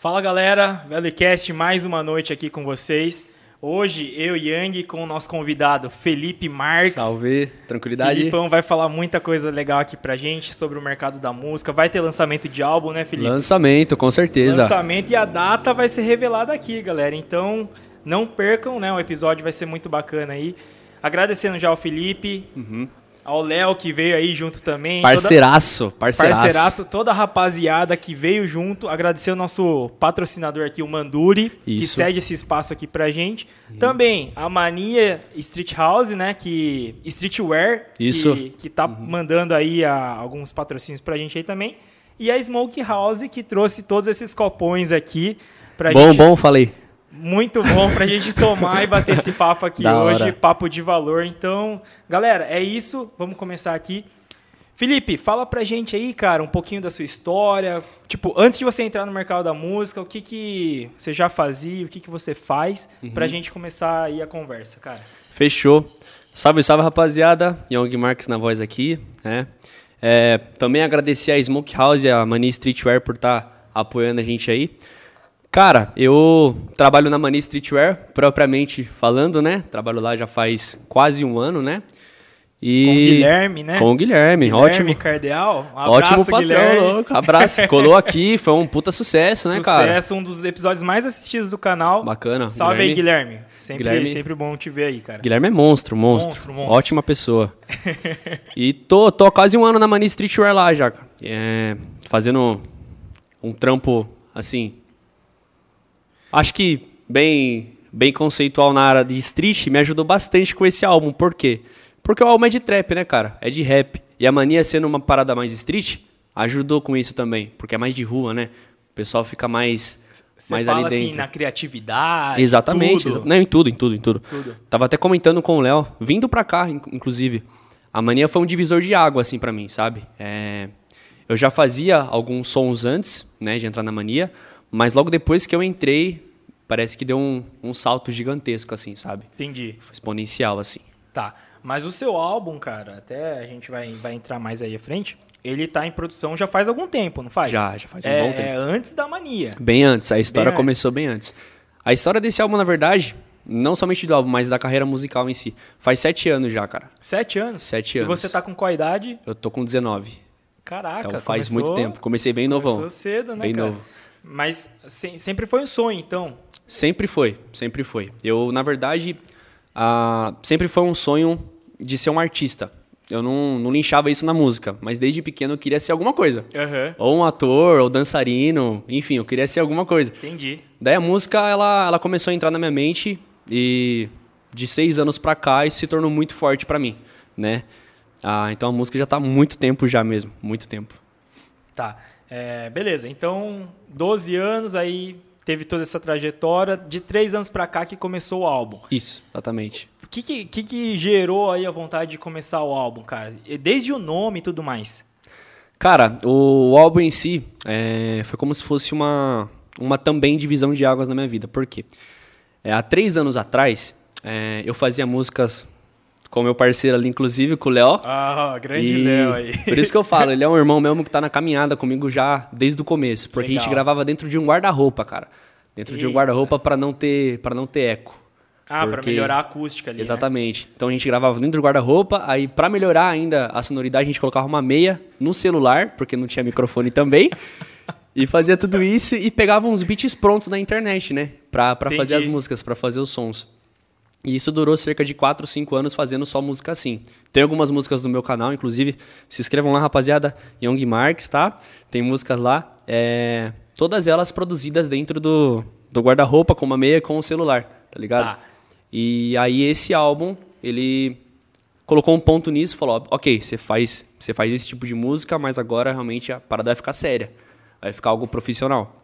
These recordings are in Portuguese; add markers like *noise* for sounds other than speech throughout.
Fala galera, Velicast mais uma noite aqui com vocês. Hoje eu e Yang com o nosso convidado Felipe Marques. Salve, tranquilidade. Filipão vai falar muita coisa legal aqui pra gente sobre o mercado da música. Vai ter lançamento de álbum, né, Felipe? Lançamento, com certeza. Lançamento e a data vai ser revelada aqui, galera. Então não percam, né? O episódio vai ser muito bacana aí. Agradecendo já ao Felipe, Uhum. Ao Léo que veio aí junto também. Parceiraço, Toda, parceiraço. parceiraço, toda a rapaziada que veio junto. Agradecer o nosso patrocinador aqui, o Manduri, que Isso. cede esse espaço aqui pra gente. Também a Mania Street House, né? Que Streetwear, Isso. que, que tá mandando aí a- alguns patrocínios pra gente aí também. E a Smoke House, que trouxe todos esses copões aqui pra Bom, gente. bom, falei. Muito bom pra gente tomar e bater esse papo aqui Da hoje, hora. papo de valor. Então, galera, é isso. Vamos começar aqui. Felipe, fala pra gente aí, cara, um pouquinho da sua história. Tipo, antes de você entrar no mercado da música, o que que você já fazia, o que que você faz, Uhum. pra gente começar aí a conversa, cara. Fechou. Salve, salve, rapaziada. Young Marques na voz aqui, né? É, também agradecer a Smoke House e a Mania Streetwear por estar apoiando a gente aí. Cara, eu trabalho na Mania Streetwear, propriamente falando, né? Trabalho lá já faz quase um ano, né? E... Com o Guilherme, né? Com o Guilherme, Guilherme ótimo. Cardeal. Um Ótimo abraço, patrão, Guilherme. louco. Abraço. Colou aqui, *laughs* foi um puta sucesso, né, cara? Sucesso, um dos episódios mais assistidos do canal. Bacana. Salve aí, Guilherme. Sempre, Guilherme- sempre bom te ver aí, cara. Guilherme é monstro, monstro. Monstro, monstro. Ótima pessoa. *laughs* e tô, tô quase um ano na Mania Streetwear lá já. É, fazendo um trampo, assim... Acho que bem, bem conceitual na área de street me ajudou bastante com esse álbum. Por quê? Porque o álbum é de trap, né, cara? É de rap. E a Mania sendo uma parada mais street, ajudou com isso também. Porque é mais de rua, né? O pessoal fica mais, Você mais fala ali assim, dentro. na criatividade. Exatamente. tudo. exa- Não, em tudo, em tudo, em tudo. Tudo. Tava até comentando com o Léo, vindo pra cá, in- inclusive. A mania foi um divisor de água, assim, pra mim, sabe? É, eu já fazia alguns sons antes, né, de entrar na mania, mas logo depois que eu entrei, parece que deu um, um salto gigantesco, assim, sabe? Entendi. Foi exponencial, assim. Tá. Mas o seu álbum, cara, até a gente vai, vai entrar mais aí à frente, ele tá em produção já faz algum tempo, não faz? Já, já faz um é, bom tempo. É antes da mania. Bem antes, a história antes. começou bem antes. A história desse álbum, na verdade, não somente do álbum, mas da carreira musical em si, faz sete anos já, cara. Sete anos? Sete E anos. você tá com qual idade? Eu tô com 19. Caraca, Então faz começou- muito tempo. Comecei bem novão. Começou cedo, né, Bem cara? novo. Mas se- sempre foi um sonho, então. Sempre foi, sempre foi. Eu, na verdade, ah, sempre foi um sonho de ser um artista. Eu não, não linchava isso na música, mas desde pequeno eu queria ser alguma coisa. Aham. Ou um ator, ou dançarino, enfim, eu queria ser alguma coisa. Entendi. Daí a música, ela, ela começou a entrar na minha mente e de seis anos pra cá isso se tornou muito forte pra mim, né? Ah, então a música já tá há muito tempo já mesmo, muito tempo. Tá. É, beleza. Então, 12 anos, aí teve toda essa trajetória. De três anos pra cá que começou o álbum. Isso, exatamente. O que que, que gerou aí a vontade de começar o álbum, cara? Desde o nome e tudo mais. Cara, o álbum em si é, foi como se fosse uma, uma também divisão de águas na minha vida. Por quê? É, há três anos atrás, é, eu fazia músicas com meu parceiro ali, inclusive com o Léo. Ah, grande Léo aí. Por isso que eu falo, ele é um irmão mesmo que tá na caminhada comigo já desde o começo. Porque a gente Legal. gravava dentro de um guarda-roupa, cara. Dentro de um Eita. guarda-roupa pra não ter para não ter eco. Ah, pra Porque- melhorar a acústica ali, né? Exatamente. Então a gente gravava dentro do guarda-roupa, aí pra melhorar ainda a sonoridade, a gente colocava uma meia no celular, porque não tinha microfone também. *laughs* e fazia tudo isso e pegava uns beats prontos na internet, né? Pra, pra fazer as músicas, pra fazer os sons. E isso durou cerca de 4, 5 anos fazendo só música assim. Tem algumas músicas no meu canal, inclusive, se inscrevam lá, rapaziada, Young Marks, tá? Tem músicas lá, é, todas elas produzidas dentro do, do guarda-roupa, com uma meia com o celular, tá ligado? Tá. E aí esse álbum, ele colocou um ponto nisso, falou, ok, você faz, você faz esse tipo de música, mas agora realmente a parada vai ficar séria, vai ficar algo profissional.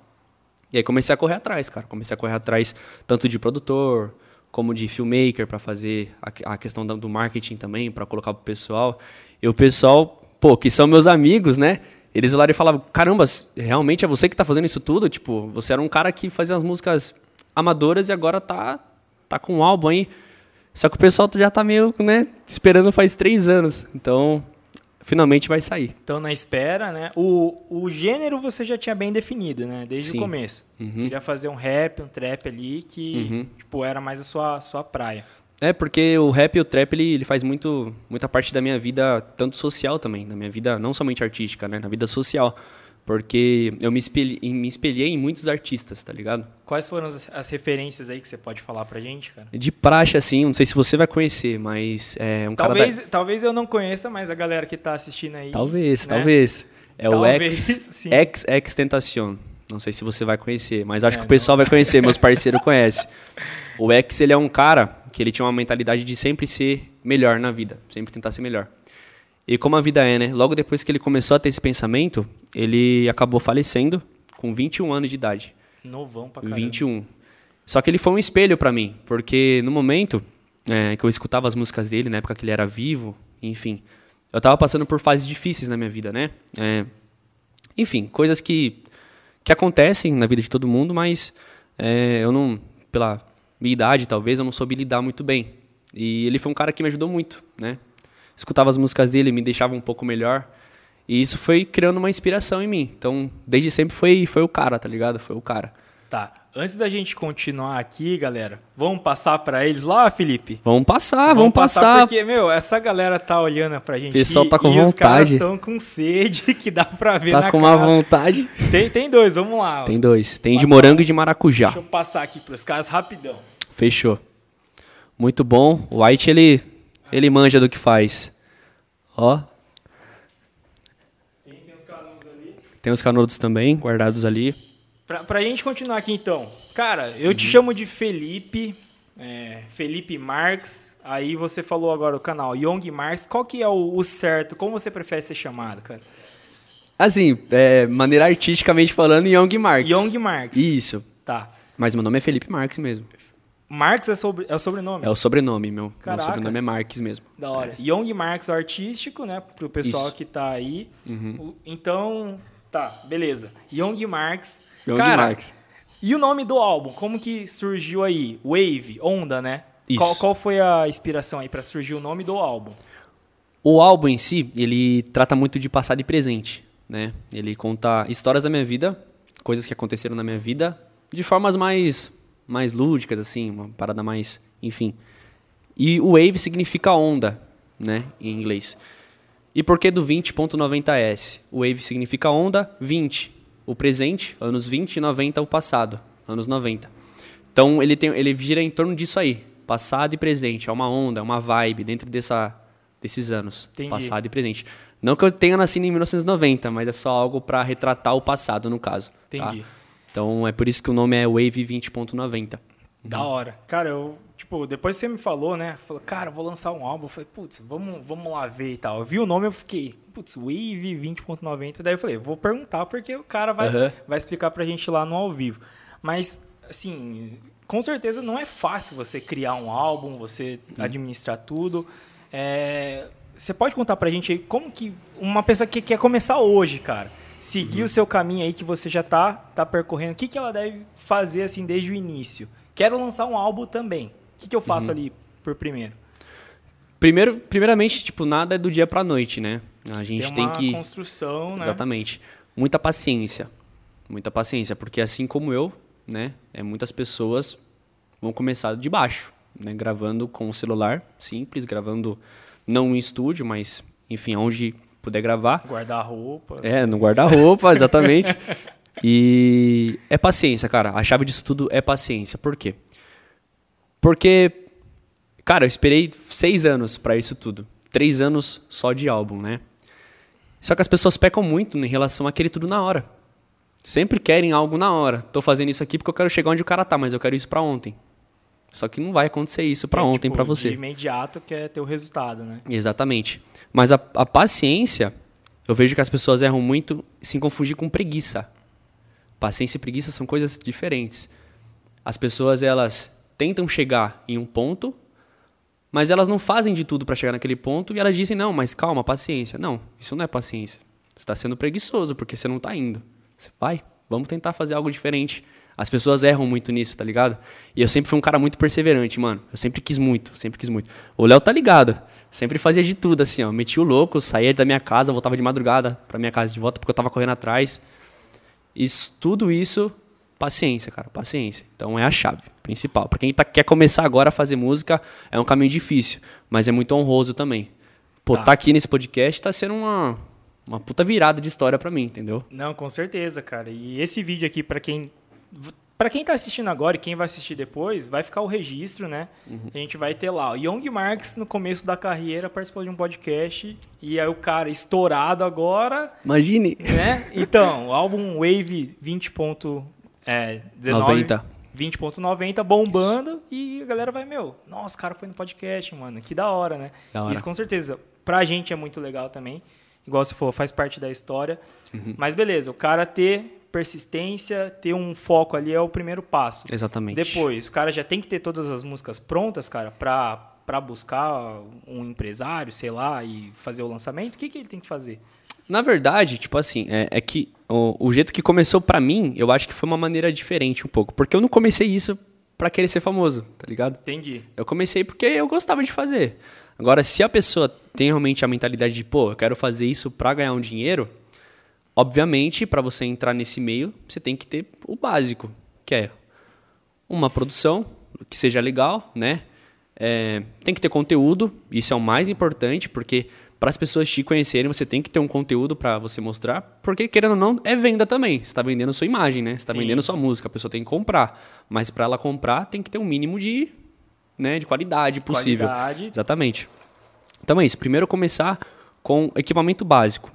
E aí comecei a correr atrás, cara. Comecei a correr atrás tanto de produtor, como de filmmaker para fazer a, a questão do marketing também, para colocar pro pessoal. E o pessoal, pô, que são meus amigos, né? Eles olharam e falavam: "Caramba, realmente é você que tá fazendo isso tudo? Tipo, você era um cara que fazia as músicas amadoras e agora tá tá com um álbum aí. Só que o pessoal já tá meio, né, esperando faz três anos. Então, finalmente vai sair. Então, na espera, né? O, o gênero você já tinha bem definido, né? Desde Sim. o começo. Uhum. Queria fazer um rap, um trap ali que, Uhum. tipo, era mais a sua, sua praia. É, porque o rap e o trap, ele, ele faz muito, muita parte da minha vida, tanto social também, da minha vida não somente artística, né? Na vida social. Porque eu me espelhei, me espelhei em muitos artistas, tá ligado? Quais foram as, as referências aí que você pode falar pra gente, cara? De praxe, assim, não sei se você vai conhecer, mas é um cara Talvez, da... talvez eu não conheça, mas a galera que tá assistindo aí. Talvez, né? talvez. É Talvez, o X, *laughs* sim. X, X Tentacion. Não sei se você vai conhecer, mas acho É, que o pessoal vai conhecer, meus parceiros *laughs* conhecem. O X, ele é um cara que ele tinha uma mentalidade de sempre ser melhor na vida, sempre tentar ser melhor. E como a vida é, né? Logo depois que ele começou a ter esse pensamento, ele acabou falecendo com 21 anos de idade. Novão pra caramba. 21. Só que ele foi um espelho pra mim, porque no momento é, que eu escutava as músicas dele, na época que ele era vivo, enfim, eu tava passando por fases difíceis na minha vida, né? É, enfim, coisas que, que acontecem na vida de todo mundo, mas é, eu não, pela minha idade talvez, eu não soube lidar muito bem. E ele foi um cara que me ajudou muito, né? Escutava as músicas dele, me deixava um pouco melhor. E isso foi criando uma inspiração em mim. Então, desde sempre foi, foi o cara, tá ligado? Foi o cara. Tá. Antes da gente continuar aqui, galera, vamos passar pra eles lá, Felipe? Vamos passar, vamos, passar. Porque, meu, essa galera tá olhando pra gente. O pessoal e- tá com e Os caras vontade. estão com sede, *laughs* que dá pra ver Tá na com uma cara. vontade. Tem, tem dois, vamos lá. Tem dois. Tem de Passar. morango e de maracujá. Deixa eu passar aqui pros caras rapidão. Fechou. Muito bom. O White, ele, ele manja do que faz. Ó, Tem, tem os caras ali. tem os canudos também, guardados ali. Pra, pra gente continuar aqui então. Cara, eu Uhum. te chamo de Felipe. é, Felipe Marx. Aí você falou agora o canal Young Marx. Qual que é o, o certo? Como você prefere ser chamado, cara? Assim, é, maneira artisticamente falando, Young Marx. Young Marx. Isso. Tá. Mas meu nome é Felipe Marques mesmo. Marx é, sobre, é o sobrenome? É o sobrenome, meu. Caraca. Meu sobrenome é Marques mesmo. Da hora. Young Marx artístico, né? Pro pessoal Isso. que tá aí. Uhum. Então, tá, beleza. Young Marx. Young Cara, Marx. E o nome do álbum? Como que surgiu aí? Wave, onda, né? Isso. Qual, qual foi a inspiração aí pra surgir o nome do álbum? O álbum em si, ele trata muito de passado e presente, né? Ele conta histórias da minha vida, coisas que aconteceram na minha vida, de formas mais mais lúdicas assim, uma parada mais, enfim. E o wave significa onda, né, em inglês. E por que do 20.90s? O wave significa onda, 20, o presente, anos 20 e 90 o passado, anos 90. Então ele tem ele gira em torno disso aí, passado e presente, é uma onda, é uma vibe dentro dessa desses anos, Entendi. passado e presente. Não que eu tenha nascido em 1990, mas é só algo para retratar o passado no caso, tá? Então é por isso que o nome é Wave 20.90. Da hora. Cara, eu, tipo, depois que você me falou, né? Falou, cara, vou lançar um álbum. Eu falei, putz, vamos, vamos lá ver e tal. Eu vi o nome eu fiquei, putz, Wave 20.90. Daí eu falei, vou perguntar porque o cara vai, Aham. vai explicar pra gente lá no ao vivo. Mas, assim, com certeza não é fácil você criar um álbum, você administrar tudo. É, você pode contar pra gente aí como que uma pessoa que quer começar hoje, cara, seguir o seu caminho aí que você já tá, tá percorrendo, o que, que ela deve fazer assim desde o início? Quero lançar um álbum também. O que, que eu faço ali por primeiro? Primeiro, primeiramente, tipo, nada é do dia pra noite, né? A gente Tem tem uma que construção, né? Exatamente. Muita paciência. Muita paciência, porque assim como eu, né, é, muitas pessoas vão começar de baixo, né, gravando com o celular simples, gravando não em estúdio, mas enfim, onde puder gravar. Guardar roupa. É, no guarda-roupa, exatamente. E é paciência, cara. A chave disso tudo é paciência. Por quê? Porque, cara, eu esperei seis anos pra isso tudo. Três anos só de álbum, né? Só que as pessoas pecam muito em relação a querer tudo na hora. Sempre querem algo na hora. Tô fazendo isso aqui porque eu quero chegar onde o cara tá, mas eu quero isso pra ontem. Só que não vai acontecer isso pra É, ontem tipo, pra você. De imediato quer ter o resultado, né? Exatamente. Mas a, a paciência, eu vejo que as pessoas erram muito se confundir com preguiça. Paciência e preguiça são coisas diferentes. As pessoas, elas tentam chegar em um ponto, mas elas não fazem de tudo para chegar naquele ponto e elas dizem, não, mas calma, paciência. Não, isso não é paciência. Você está sendo preguiçoso porque você não está indo. Você vai, vamos tentar fazer algo diferente. As pessoas erram muito nisso, tá ligado? E eu sempre fui um cara muito perseverante, mano. Eu sempre quis muito, sempre quis muito. O Léo tá ligado. Sempre fazia de tudo, assim, ó. Metia o louco, saía da minha casa, voltava de madrugada pra minha casa de volta, porque eu tava correndo atrás. Isso, tudo isso, paciência, cara, paciência. Então é a chave principal. Pra quem tá, quer começar agora a fazer música, é um caminho difícil, mas é muito honroso também. Pô, Tá. tá, aqui nesse podcast tá sendo uma, uma puta virada de história pra mim, entendeu? Não, com certeza, cara. E esse vídeo aqui, pra quem. Pra quem tá assistindo agora e quem vai assistir depois, vai ficar o registro, né? A gente vai ter lá. O Young Marx, no começo da carreira, participou de um podcast. E aí o cara estourado agora, Imagine. né? Então, o álbum Wave 20. ponto, É, 19, 90. 20.90 bombando e a galera vai, meu, nossa, o cara foi no podcast, mano, que da hora, né? Da hora. Isso com certeza, pra gente é muito legal também, igual você falou, faz parte da história. Uhum. Mas beleza, o cara ter persistência, ter um foco ali é o primeiro passo. Exatamente. Depois, o cara já tem que ter todas as músicas prontas, cara, pra, pra buscar um empresário, sei lá, e fazer o lançamento. O que, que ele tem que fazer? Na verdade, tipo assim, é, é que o, o jeito que começou pra mim, eu acho que foi uma maneira diferente um pouco. Porque eu não comecei isso pra querer ser famoso, tá ligado? Entendi. Eu comecei porque eu gostava de fazer. Agora, se a pessoa tem realmente a mentalidade de, pô, eu quero fazer isso pra ganhar um dinheiro, obviamente, pra você entrar nesse meio, você tem que ter o básico, que é uma produção que seja legal, né? É, tem que ter conteúdo, isso é o mais importante, porque para as pessoas te conhecerem, você tem que ter um conteúdo para você mostrar, porque querendo ou não, é venda também. Você está vendendo sua imagem, né? Você está vendendo sua música, a pessoa tem que comprar. Mas para ela comprar, tem que ter um mínimo de, né, de qualidade possível. Qualidade. Exatamente. Então é isso. Primeiro começar com equipamento básico.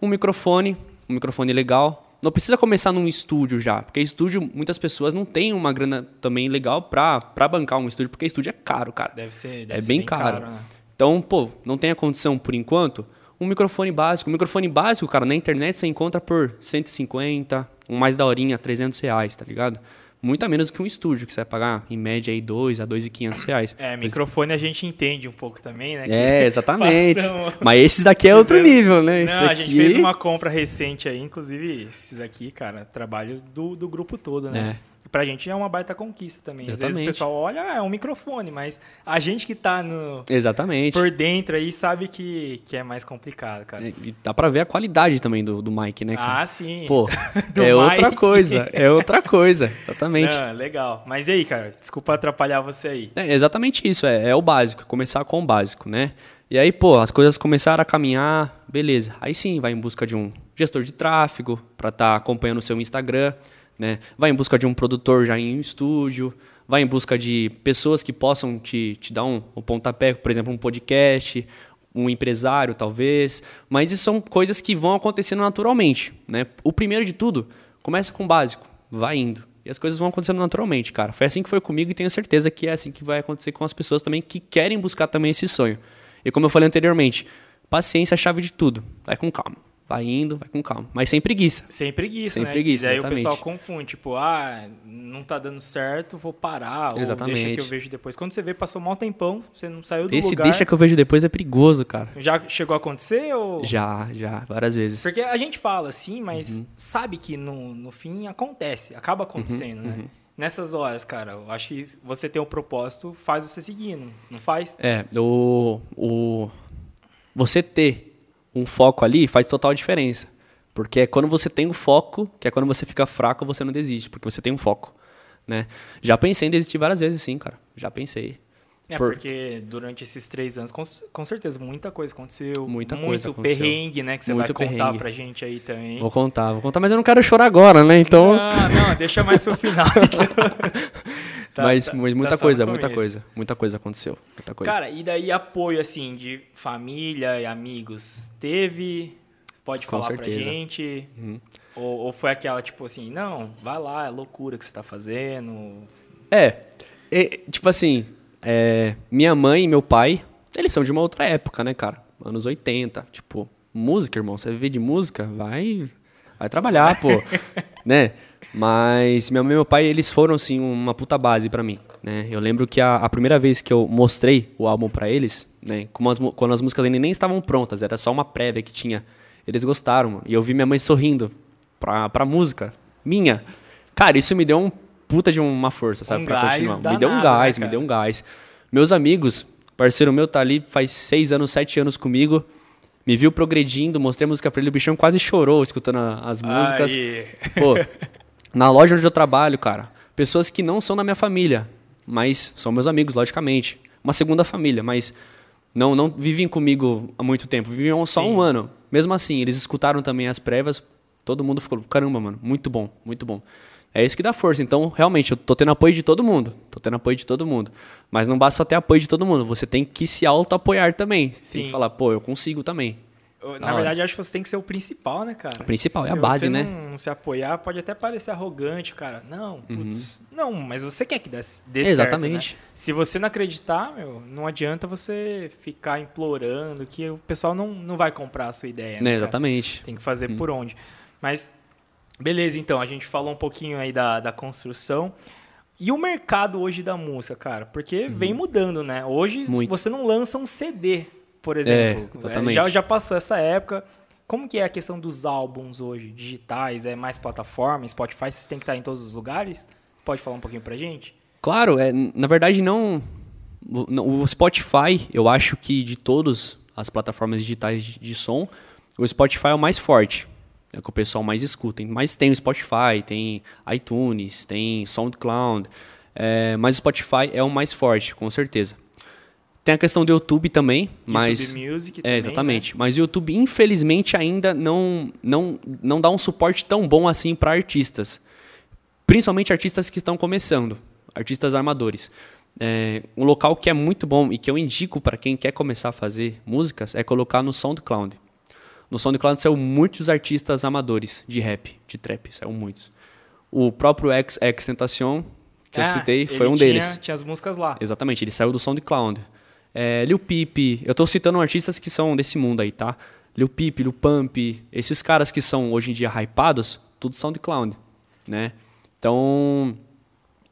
Um microfone, um microfone legal. Não precisa começar num estúdio já, porque estúdio, muitas pessoas não têm uma grana também legal pra, pra bancar um estúdio, porque estúdio é caro, cara. Deve ser, deve é ser bem, caro. né? Então, pô, não tem a condição por enquanto. Um microfone básico. Um microfone básico, cara, na internet você encontra por 150, um mais daorinha, 300 reais, tá ligado? Muito a menos do que um estúdio, que você vai pagar em média aí 2 a 2.500 reais. É, microfone a gente entende um pouco também, né? que É, *laughs* exatamente. Mas esses daqui é outro nível, né? Esse Não, a aqui... gente fez uma compra recente aí, inclusive esses aqui, cara, trabalho do, do grupo todo, né? E pra gente é uma baita conquista também. Às vezes o Exatamente. pessoal olha, ah, é um microfone, mas a gente que tá no, Exatamente. por dentro aí sabe que, que é mais complicado, cara. É, E dá pra ver a qualidade também do, do mic, né? cara? Ah, sim. Pô, *laughs* é outra coisa. É outra coisa. Exatamente. Não, legal. Mas e aí, cara? Desculpa atrapalhar você aí. É exatamente isso, é, é o básico, começar com o básico, né? E aí, pô, as coisas começaram a caminhar, beleza. Aí sim, vai em busca de um gestor de tráfego para estar acompanhando o seu Instagram, né? Vai em busca de um produtor já em um estúdio, vai em busca de pessoas que possam te, te dar um, um pontapé, por exemplo, um podcast, um empresário, talvez. Mas isso são coisas que vão acontecendo naturalmente, né? O primeiro de tudo, começa com o básico, vai indo. E as coisas vão acontecendo naturalmente, cara. Foi assim que foi comigo e tenho certeza que é assim que vai acontecer com as pessoas também que querem buscar também esse sonho. E como eu falei anteriormente, paciência é a chave de tudo. Vai com calma. Vai indo, vai com calma. Mas sem preguiça. Sem preguiça, Sem né? preguiça, Que daí exatamente. o pessoal confunde, tipo, ah, não tá dando certo, vou parar, ou deixa Exatamente. que eu vejo depois. Quando você vê, passou mal tempão, você não saiu do Esse lugar. deixa que eu vejo depois é perigoso, cara. Já chegou a acontecer ou... Já, já, várias vezes. Porque a gente fala assim, mas Uhum. sabe que no, no fim acontece, acaba acontecendo, Uhum, né? Nessas horas, cara, eu acho que você tem um propósito, faz você seguir, não, não faz? É, o, o você ter um foco ali faz total diferença. Porque é quando você tem o foco, que é quando você fica fraco, você não desiste, porque você tem um foco, né? Já pensei em desistir várias vezes, sim, cara. Já pensei. É, Por- porque durante esses três anos, com, com certeza, muita coisa aconteceu. Muita muito coisa aconteceu. perrengue, né? Que você Muito vai contar perrengue. pra gente aí também. Vou contar, vou contar, mas eu não quero chorar agora, né? Então, Não, não, deixa mais pro final. *laughs* *laughs* Tá, mas, tá- mas tá muita só coisa, muita começo. coisa, muita coisa aconteceu, muita coisa. Cara, e daí apoio, assim, de família e amigos? Teve? Pode Com falar pra certeza. gente? Uhum. Ou, ou foi aquela, tipo assim, não, vai lá, é loucura que você tá fazendo. É, é, tipo assim, é, minha mãe e meu pai, eles são de uma outra época, né, cara? Anos 80, tipo, música, irmão, você viver de música, vai, vai trabalhar, pô, *laughs* né? Mas minha mãe e meu pai, eles foram, assim, uma puta base pra mim, né? Eu lembro que a, a primeira vez que eu mostrei o álbum pra eles, né, como as quando as músicas ainda nem estavam prontas, era só uma prévia que tinha, eles gostaram, mano. e eu vi minha mãe sorrindo pra, pra música minha. Cara, isso me deu um puta de uma força, sabe? Um pra gás continuar. me danado, deu um gás, né, me cara? deu um gás. Meus amigos, Parceiro meu tá ali faz seis anos, sete anos comigo. Me viu progredindo, mostrei a música pra ele, o bichão quase chorou escutando as músicas. Aí. Pô, *laughs* na loja onde eu trabalho, cara, pessoas que não são da minha família, mas são meus amigos, logicamente. Uma segunda família, mas não não vivem comigo há muito tempo, viviam só Sim. um ano. Mesmo assim, eles escutaram também as prévias, todo mundo ficou, caramba, mano, muito bom, muito bom. É isso que dá força. Então, realmente, eu tô tendo apoio de todo mundo. Tô tendo apoio de todo mundo. Mas não basta só ter apoio de todo mundo. Você tem que se auto-apoiar também. Você tem Sim. que falar, pô, eu consigo também. Na hora. verdade, eu acho que você tem que ser o principal, né, cara? O principal, é a Se base, você né? não se apoiar, pode até parecer arrogante, cara. Não, putz. Uhum. Não, mas você quer que dê, dê certo, Exatamente. né? Se você não acreditar, meu, não adianta você ficar implorando que o pessoal não, não vai comprar a sua ideia, né, Né, cara? exatamente. Tem que fazer por onde. Mas, beleza, então, a gente falou um pouquinho aí da, da construção. E o mercado hoje da música, cara? Porque vem mudando, né? Hoje Uhum. Muito. você não lança um CD, por exemplo. É. Já, já passou essa época. Como que é a questão dos álbuns hoje, digitais? É mais plataforma, Spotify? Você tem que estar em todos os lugares? Pode falar um pouquinho pra gente? Claro, é, na verdade não. O o Spotify, eu acho que de todas as plataformas digitais de, de som, o Spotify é o mais forte. É o que o pessoal mais escuta. Mas tem o Spotify, tem iTunes, tem SoundCloud. é, mas o Spotify é o mais forte, com certeza. Tem a questão do YouTube também, mas. YouTube Music É, também, exatamente. Mas o YouTube, infelizmente, ainda não, não, não dá um suporte tão bom assim para artistas. Principalmente artistas que estão começando, artistas armadores. É, um local que é muito bom e que eu indico para quem quer começar a fazer músicas é colocar no SoundCloud. No SoundCloud saiu muitos artistas amadores de rap, de trap, saiu muitos. O próprio XX Tentacion, que eu Ah, citei, foi um tinha- deles. Tinha as músicas lá. Exatamente, ele saiu do SoundCloud. É, Lil Peep, eu tô citando artistas que são desse mundo aí, tá? Lil Peep, Lil Pump, esses caras que são hoje em dia hypados, tudo SoundCloud, né? Então,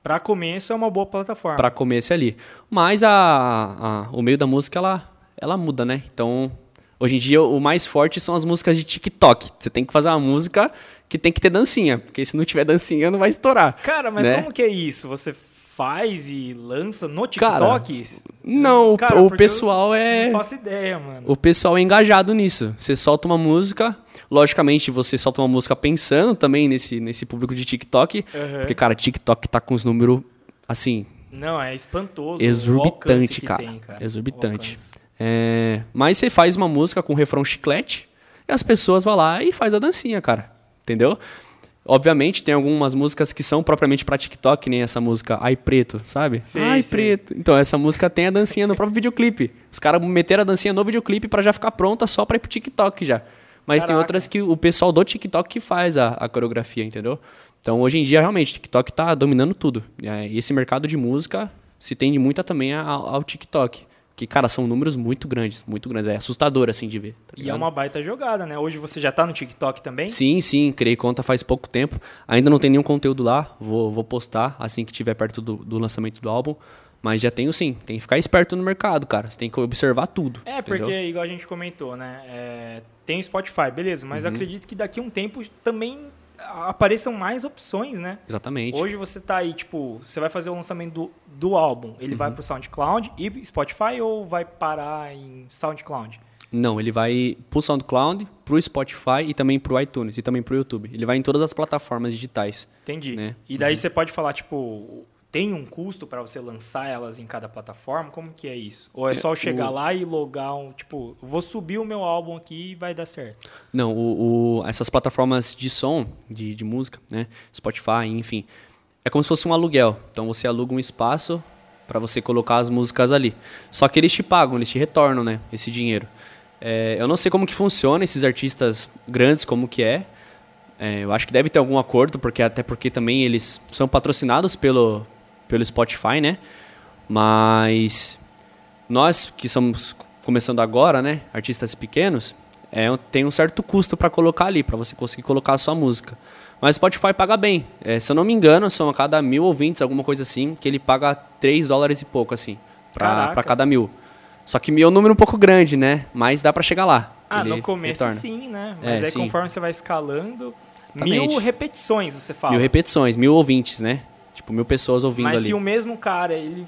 Pra começo é uma boa plataforma. pra começo é ali. Mas a, a- o meio da música, ela, ela muda, né? Então, hoje em dia, o mais forte são as músicas de TikTok. Você tem que fazer uma música que tem que ter dancinha, porque se não tiver dancinha, não vai estourar. Cara, mas né? como que é isso? Você faz e lança no Cara, TikTok? Não, o- Cara, o pessoal eu é... Não faço ideia, mano. o pessoal é engajado nisso. Você solta uma música, logicamente você solta uma música pensando também nesse, nesse público de TikTok, Aham. porque, cara, TikTok tá com os números, assim, Não, é espantoso. exorbitante, cara. tem, cara. Exorbitante. É, mas você faz uma música com refrão chiclete e as pessoas vão lá e faz a dancinha, cara. Entendeu? Obviamente, tem algumas músicas que são propriamente pra TikTok, que nem essa música Ai Preto, sabe? Sei, Ai sei. Preto. Então, essa música tem a dancinha no próprio videoclipe. Os caras meteram a dancinha no videoclipe pra já ficar pronta só pra ir pro TikTok já. Mas tem Caraca. outras que o pessoal do TikTok que faz a, a coreografia, entendeu? Então, hoje em dia, realmente, TikTok tá dominando tudo. É, E esse mercado de música se tende muito também ao, ao TikTok. Que, cara, são números muito grandes, muito grandes. É assustador, assim, de ver. tá E é uma baita jogada, né? Hoje você já tá no TikTok também? Sim, sim, criei conta faz pouco tempo. Ainda não tem nenhum conteúdo lá, vou, vou postar assim que tiver perto do, do lançamento do álbum. Mas já tenho sim, tem que ficar esperto no mercado, cara. Você tem que observar tudo. É, entendeu? porque, igual a gente comentou, né? é, tem Spotify, beleza, mas Uhum. acredito que daqui a um tempo também apareçam mais opções, né? Exatamente. Hoje você tá aí, tipo, você vai fazer o lançamento do, do álbum, ele Uhum. vai pro SoundCloud e Spotify ou vai parar em SoundCloud? Não, ele vai pro SoundCloud, pro Spotify e também pro iTunes e também pro YouTube. Ele vai em todas as plataformas digitais. Entendi. Né? E daí você pode falar, tipo, tem um custo para você lançar elas em cada plataforma? Como que é isso? Ou é só eu chegar o- lá e logar um, tipo, vou subir o meu álbum aqui e vai dar certo? Não, o, o- essas plataformas de som, de, de música, né? Spotify, enfim. É como se fosse um aluguel. Então você aluga um espaço para você colocar as músicas ali. Só que eles te pagam, eles te retornam, né? Esse dinheiro. É, eu não sei como que funciona esses artistas grandes, como que é. É, eu acho que deve ter algum acordo, porque até porque também eles são patrocinados pelo, pelo Spotify, né? Mas nós que estamos começando agora, né, artistas pequenos, é, tem um certo custo para colocar ali, para você conseguir colocar a sua música. Mas o Spotify paga bem. É, se eu não me engano, são a cada mil ouvintes, alguma coisa assim, que ele paga 3 dólares e pouco, assim, para cada mil. Só que mil é um número um pouco grande, né? Mas dá para chegar lá. Ah, no começo retorna. sim, né? É, Mas aí sim. conforme você vai escalando, Exatamente. mil repetições você fala. Mil repetições, mil ouvintes, né? Tipo, mil pessoas ouvindo Mas ali. se o mesmo cara, ele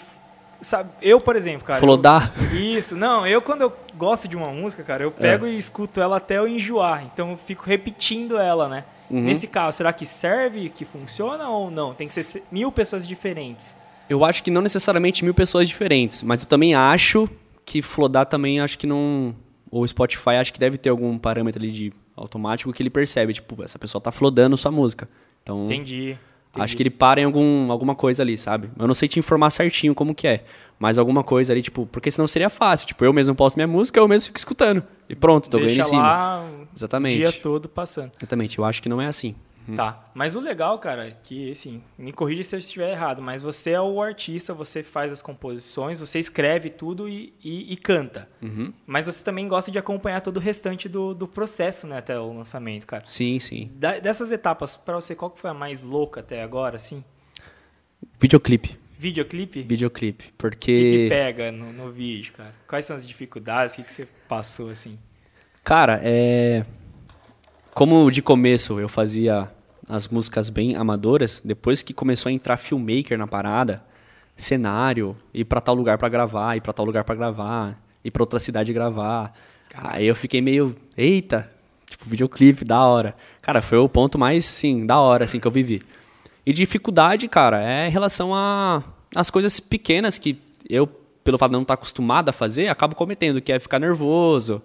sabe, eu, por exemplo, cara. Flodar. eu- isso, não, eu quando eu gosto de uma música, cara, eu pego e escuto ela até eu enjoar. Então eu fico repetindo ela, né? Nesse caso, será que serve, que funciona ou não? Tem que ser se- mil pessoas diferentes. Eu acho que não necessariamente mil pessoas diferentes, mas eu também acho que flodar também acho que não. Ou Spotify acho que deve ter algum parâmetro ali de automático que ele percebe, tipo, essa pessoa tá flodando sua música. Então, Entendi. Acho que ele para em algum, alguma coisa ali, sabe? Eu não sei te informar certinho como que é, mas alguma coisa ali, tipo, porque senão seria fácil. Tipo, eu mesmo posto minha música, eu mesmo fico escutando. E pronto, tô ganhando em Deixa cima. lá o Exatamente. dia todo passando. Exatamente, eu acho que não é assim. Tá. Mas o legal, cara, é que, assim, me corrija se eu estiver errado, mas você é o artista, você faz as composições, você escreve tudo e, e- e canta. Uhum. Mas você também gosta de acompanhar todo o restante do, do processo, né, até o lançamento, cara. Sim, sim. Da- dessas etapas, pra você, qual que foi a mais louca até agora, assim? Videoclipe. Videoclipe? Videoclipe. O que, que Porque. pega no, no vídeo, cara? Quais são as dificuldades? O que, que você passou, assim? Cara, é. Como de começo eu fazia as músicas bem amadoras, depois que começou a entrar filmmaker na parada, cenário, ir pra tal lugar pra gravar, ir pra tal lugar pra gravar, ir pra outra cidade gravar. Aí eu fiquei meio, eita, tipo, videoclipe, da hora. Cara, foi o ponto mais, sim, da hora, assim, que eu vivi. E dificuldade, cara, é em relação a as coisas pequenas que eu, pelo fato de não estar acostumado a fazer, acabo cometendo, que é ficar nervoso,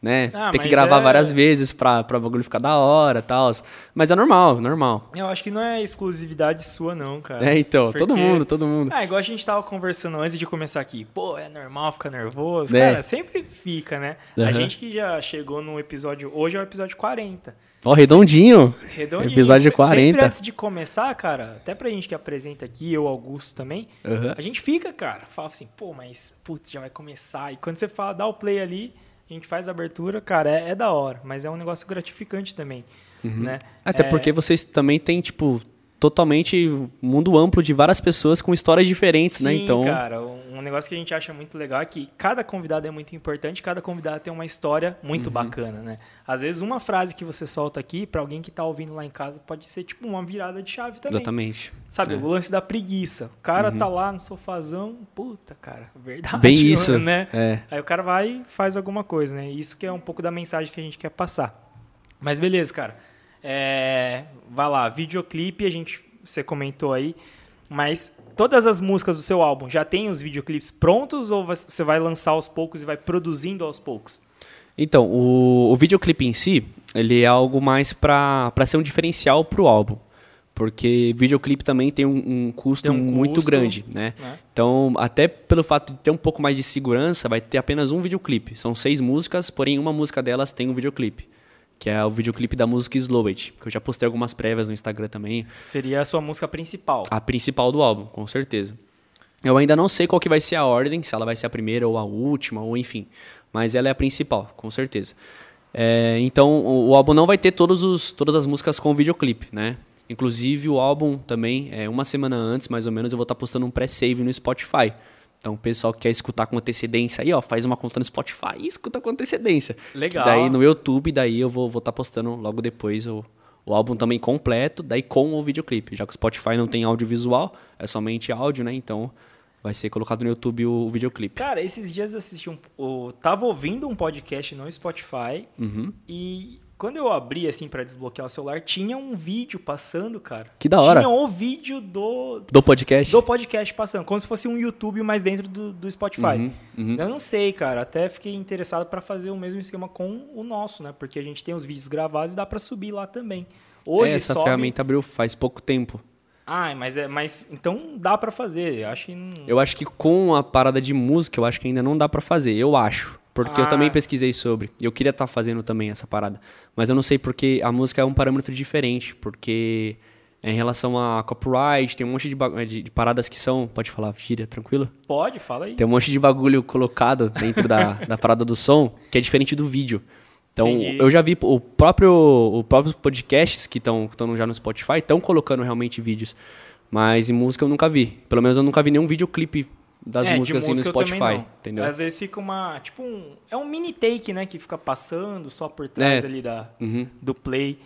né? Ah, Ter que gravar é- várias vezes pra, pra bagulho ficar da hora e tal. Mas é normal, normal. Eu acho que não é exclusividade sua, não, cara. É, então, todo Porque- mundo, todo mundo. Ah, igual a gente tava conversando antes de começar aqui. Pô, é normal ficar nervoso? É. Cara, sempre fica, né? A Aham. gente que já chegou no episódio... Hoje é o episódio 40. Ó, redondinho. Redondinho. Episódio Se- 40. Sempre antes de começar, cara, até pra gente que apresenta aqui, eu, Augusto também, Aham. a gente fica, cara, fala assim, pô, mas, putz, já vai começar. E quando você fala, dá o play ali, a gente faz a abertura, cara, é, é da hora. Mas é um negócio gratificante também, né? Até É, porque vocês também têm, tipo, totalmente mundo amplo de várias pessoas com histórias diferentes, né? Sim, Então, cara, um negócio que a gente acha muito legal é que cada convidado é muito importante, cada convidado tem uma história Uhum. muito bacana, né? Às vezes uma frase que você solta aqui, pra alguém que tá ouvindo lá em casa, pode ser tipo uma virada de chave também. exatamente. Sabe, É. Uhum. o lance da preguiça. O cara tá lá no sofazão, puta, cara, verdade. Bem *laughs* isso, né? é. Aí o cara vai e faz alguma coisa, né? Isso que é um pouco da mensagem que a gente quer passar. Mas beleza, cara. É, vai lá, videoclipe, a gente, você comentou aí, mas todas as músicas do seu álbum já tem os videoclipes prontos ou você vai lançar aos poucos e vai produzindo aos poucos? Então, o, o videoclipe em si, ele é algo mais pra ser um diferencial pro álbum. Porque videoclipe também tem um, um custo Tem um muito custo, grande, né? né? Então, até pelo fato de ter um pouco mais de segurança, vai ter apenas um videoclipe. São seis músicas, porém uma música delas tem um videoclipe. Que é o videoclipe da música Slow It, que eu já postei algumas prévias no Instagram também. Seria a sua música principal. A principal do álbum, com certeza. Eu ainda não sei qual que vai ser a ordem, se ela vai ser a primeira ou a última, ou enfim. Mas ela é a principal, com certeza. É, então, o, o álbum não vai ter todos os, todas as músicas com videoclipe, né? Inclusive, o álbum também, é, uma semana antes, mais ou menos, eu vou estar postando um pré-save no Spotify. Então, o pessoal que quer escutar com antecedência aí, ó, faz uma conta no Spotify e escuta com antecedência. Legal. Que daí no YouTube, daí eu vou estar tá postando logo depois o, o álbum também completo, daí com o videoclipe. Já que o Spotify não tem audiovisual, é somente áudio, né? Então vai ser colocado no YouTube o, o videoclipe. Cara, esses dias eu assisti um. Eu tava ouvindo um podcast no Spotify Uhum. e quando eu abri assim pra desbloquear o celular, tinha um vídeo passando, cara. Que da hora. Tinha o vídeo do, Do podcast? do podcast passando, como se fosse um YouTube, mas dentro do, do Spotify. Uhum, uhum. Eu não sei, cara. Até fiquei interessado pra fazer o mesmo esquema com o nosso, né? Porque a gente tem os vídeos gravados e dá pra subir lá também. Hoje É, essa sobe... ferramenta abriu faz pouco tempo. Ah, mas é, mas então dá pra fazer. Eu acho que não... Eu acho que com a parada de música, eu acho que ainda não dá pra fazer. Eu acho. Porque eu Ah. também pesquisei sobre. Eu queria estar fazendo também essa parada. Mas eu não sei porque a música é um parâmetro diferente. Porque é em relação a copyright, tem um monte de, ba- de, de paradas que são. Pode falar, gíria, tranquilo? Pode, fala aí. Tem um monte de bagulho colocado dentro da, *laughs* da parada do som que é diferente do vídeo. Então, Entendi. eu já vi o próprio, o próprio podcasts que estão já no Spotify estão colocando realmente vídeos. Mas em música eu nunca vi. Pelo menos eu nunca vi nenhum videoclipe das É, músicas assim no música Spotify. Entendeu? Às vezes fica uma. Tipo um. É um mini take, né? Que fica passando só por trás É. ali da, Uhum. do play.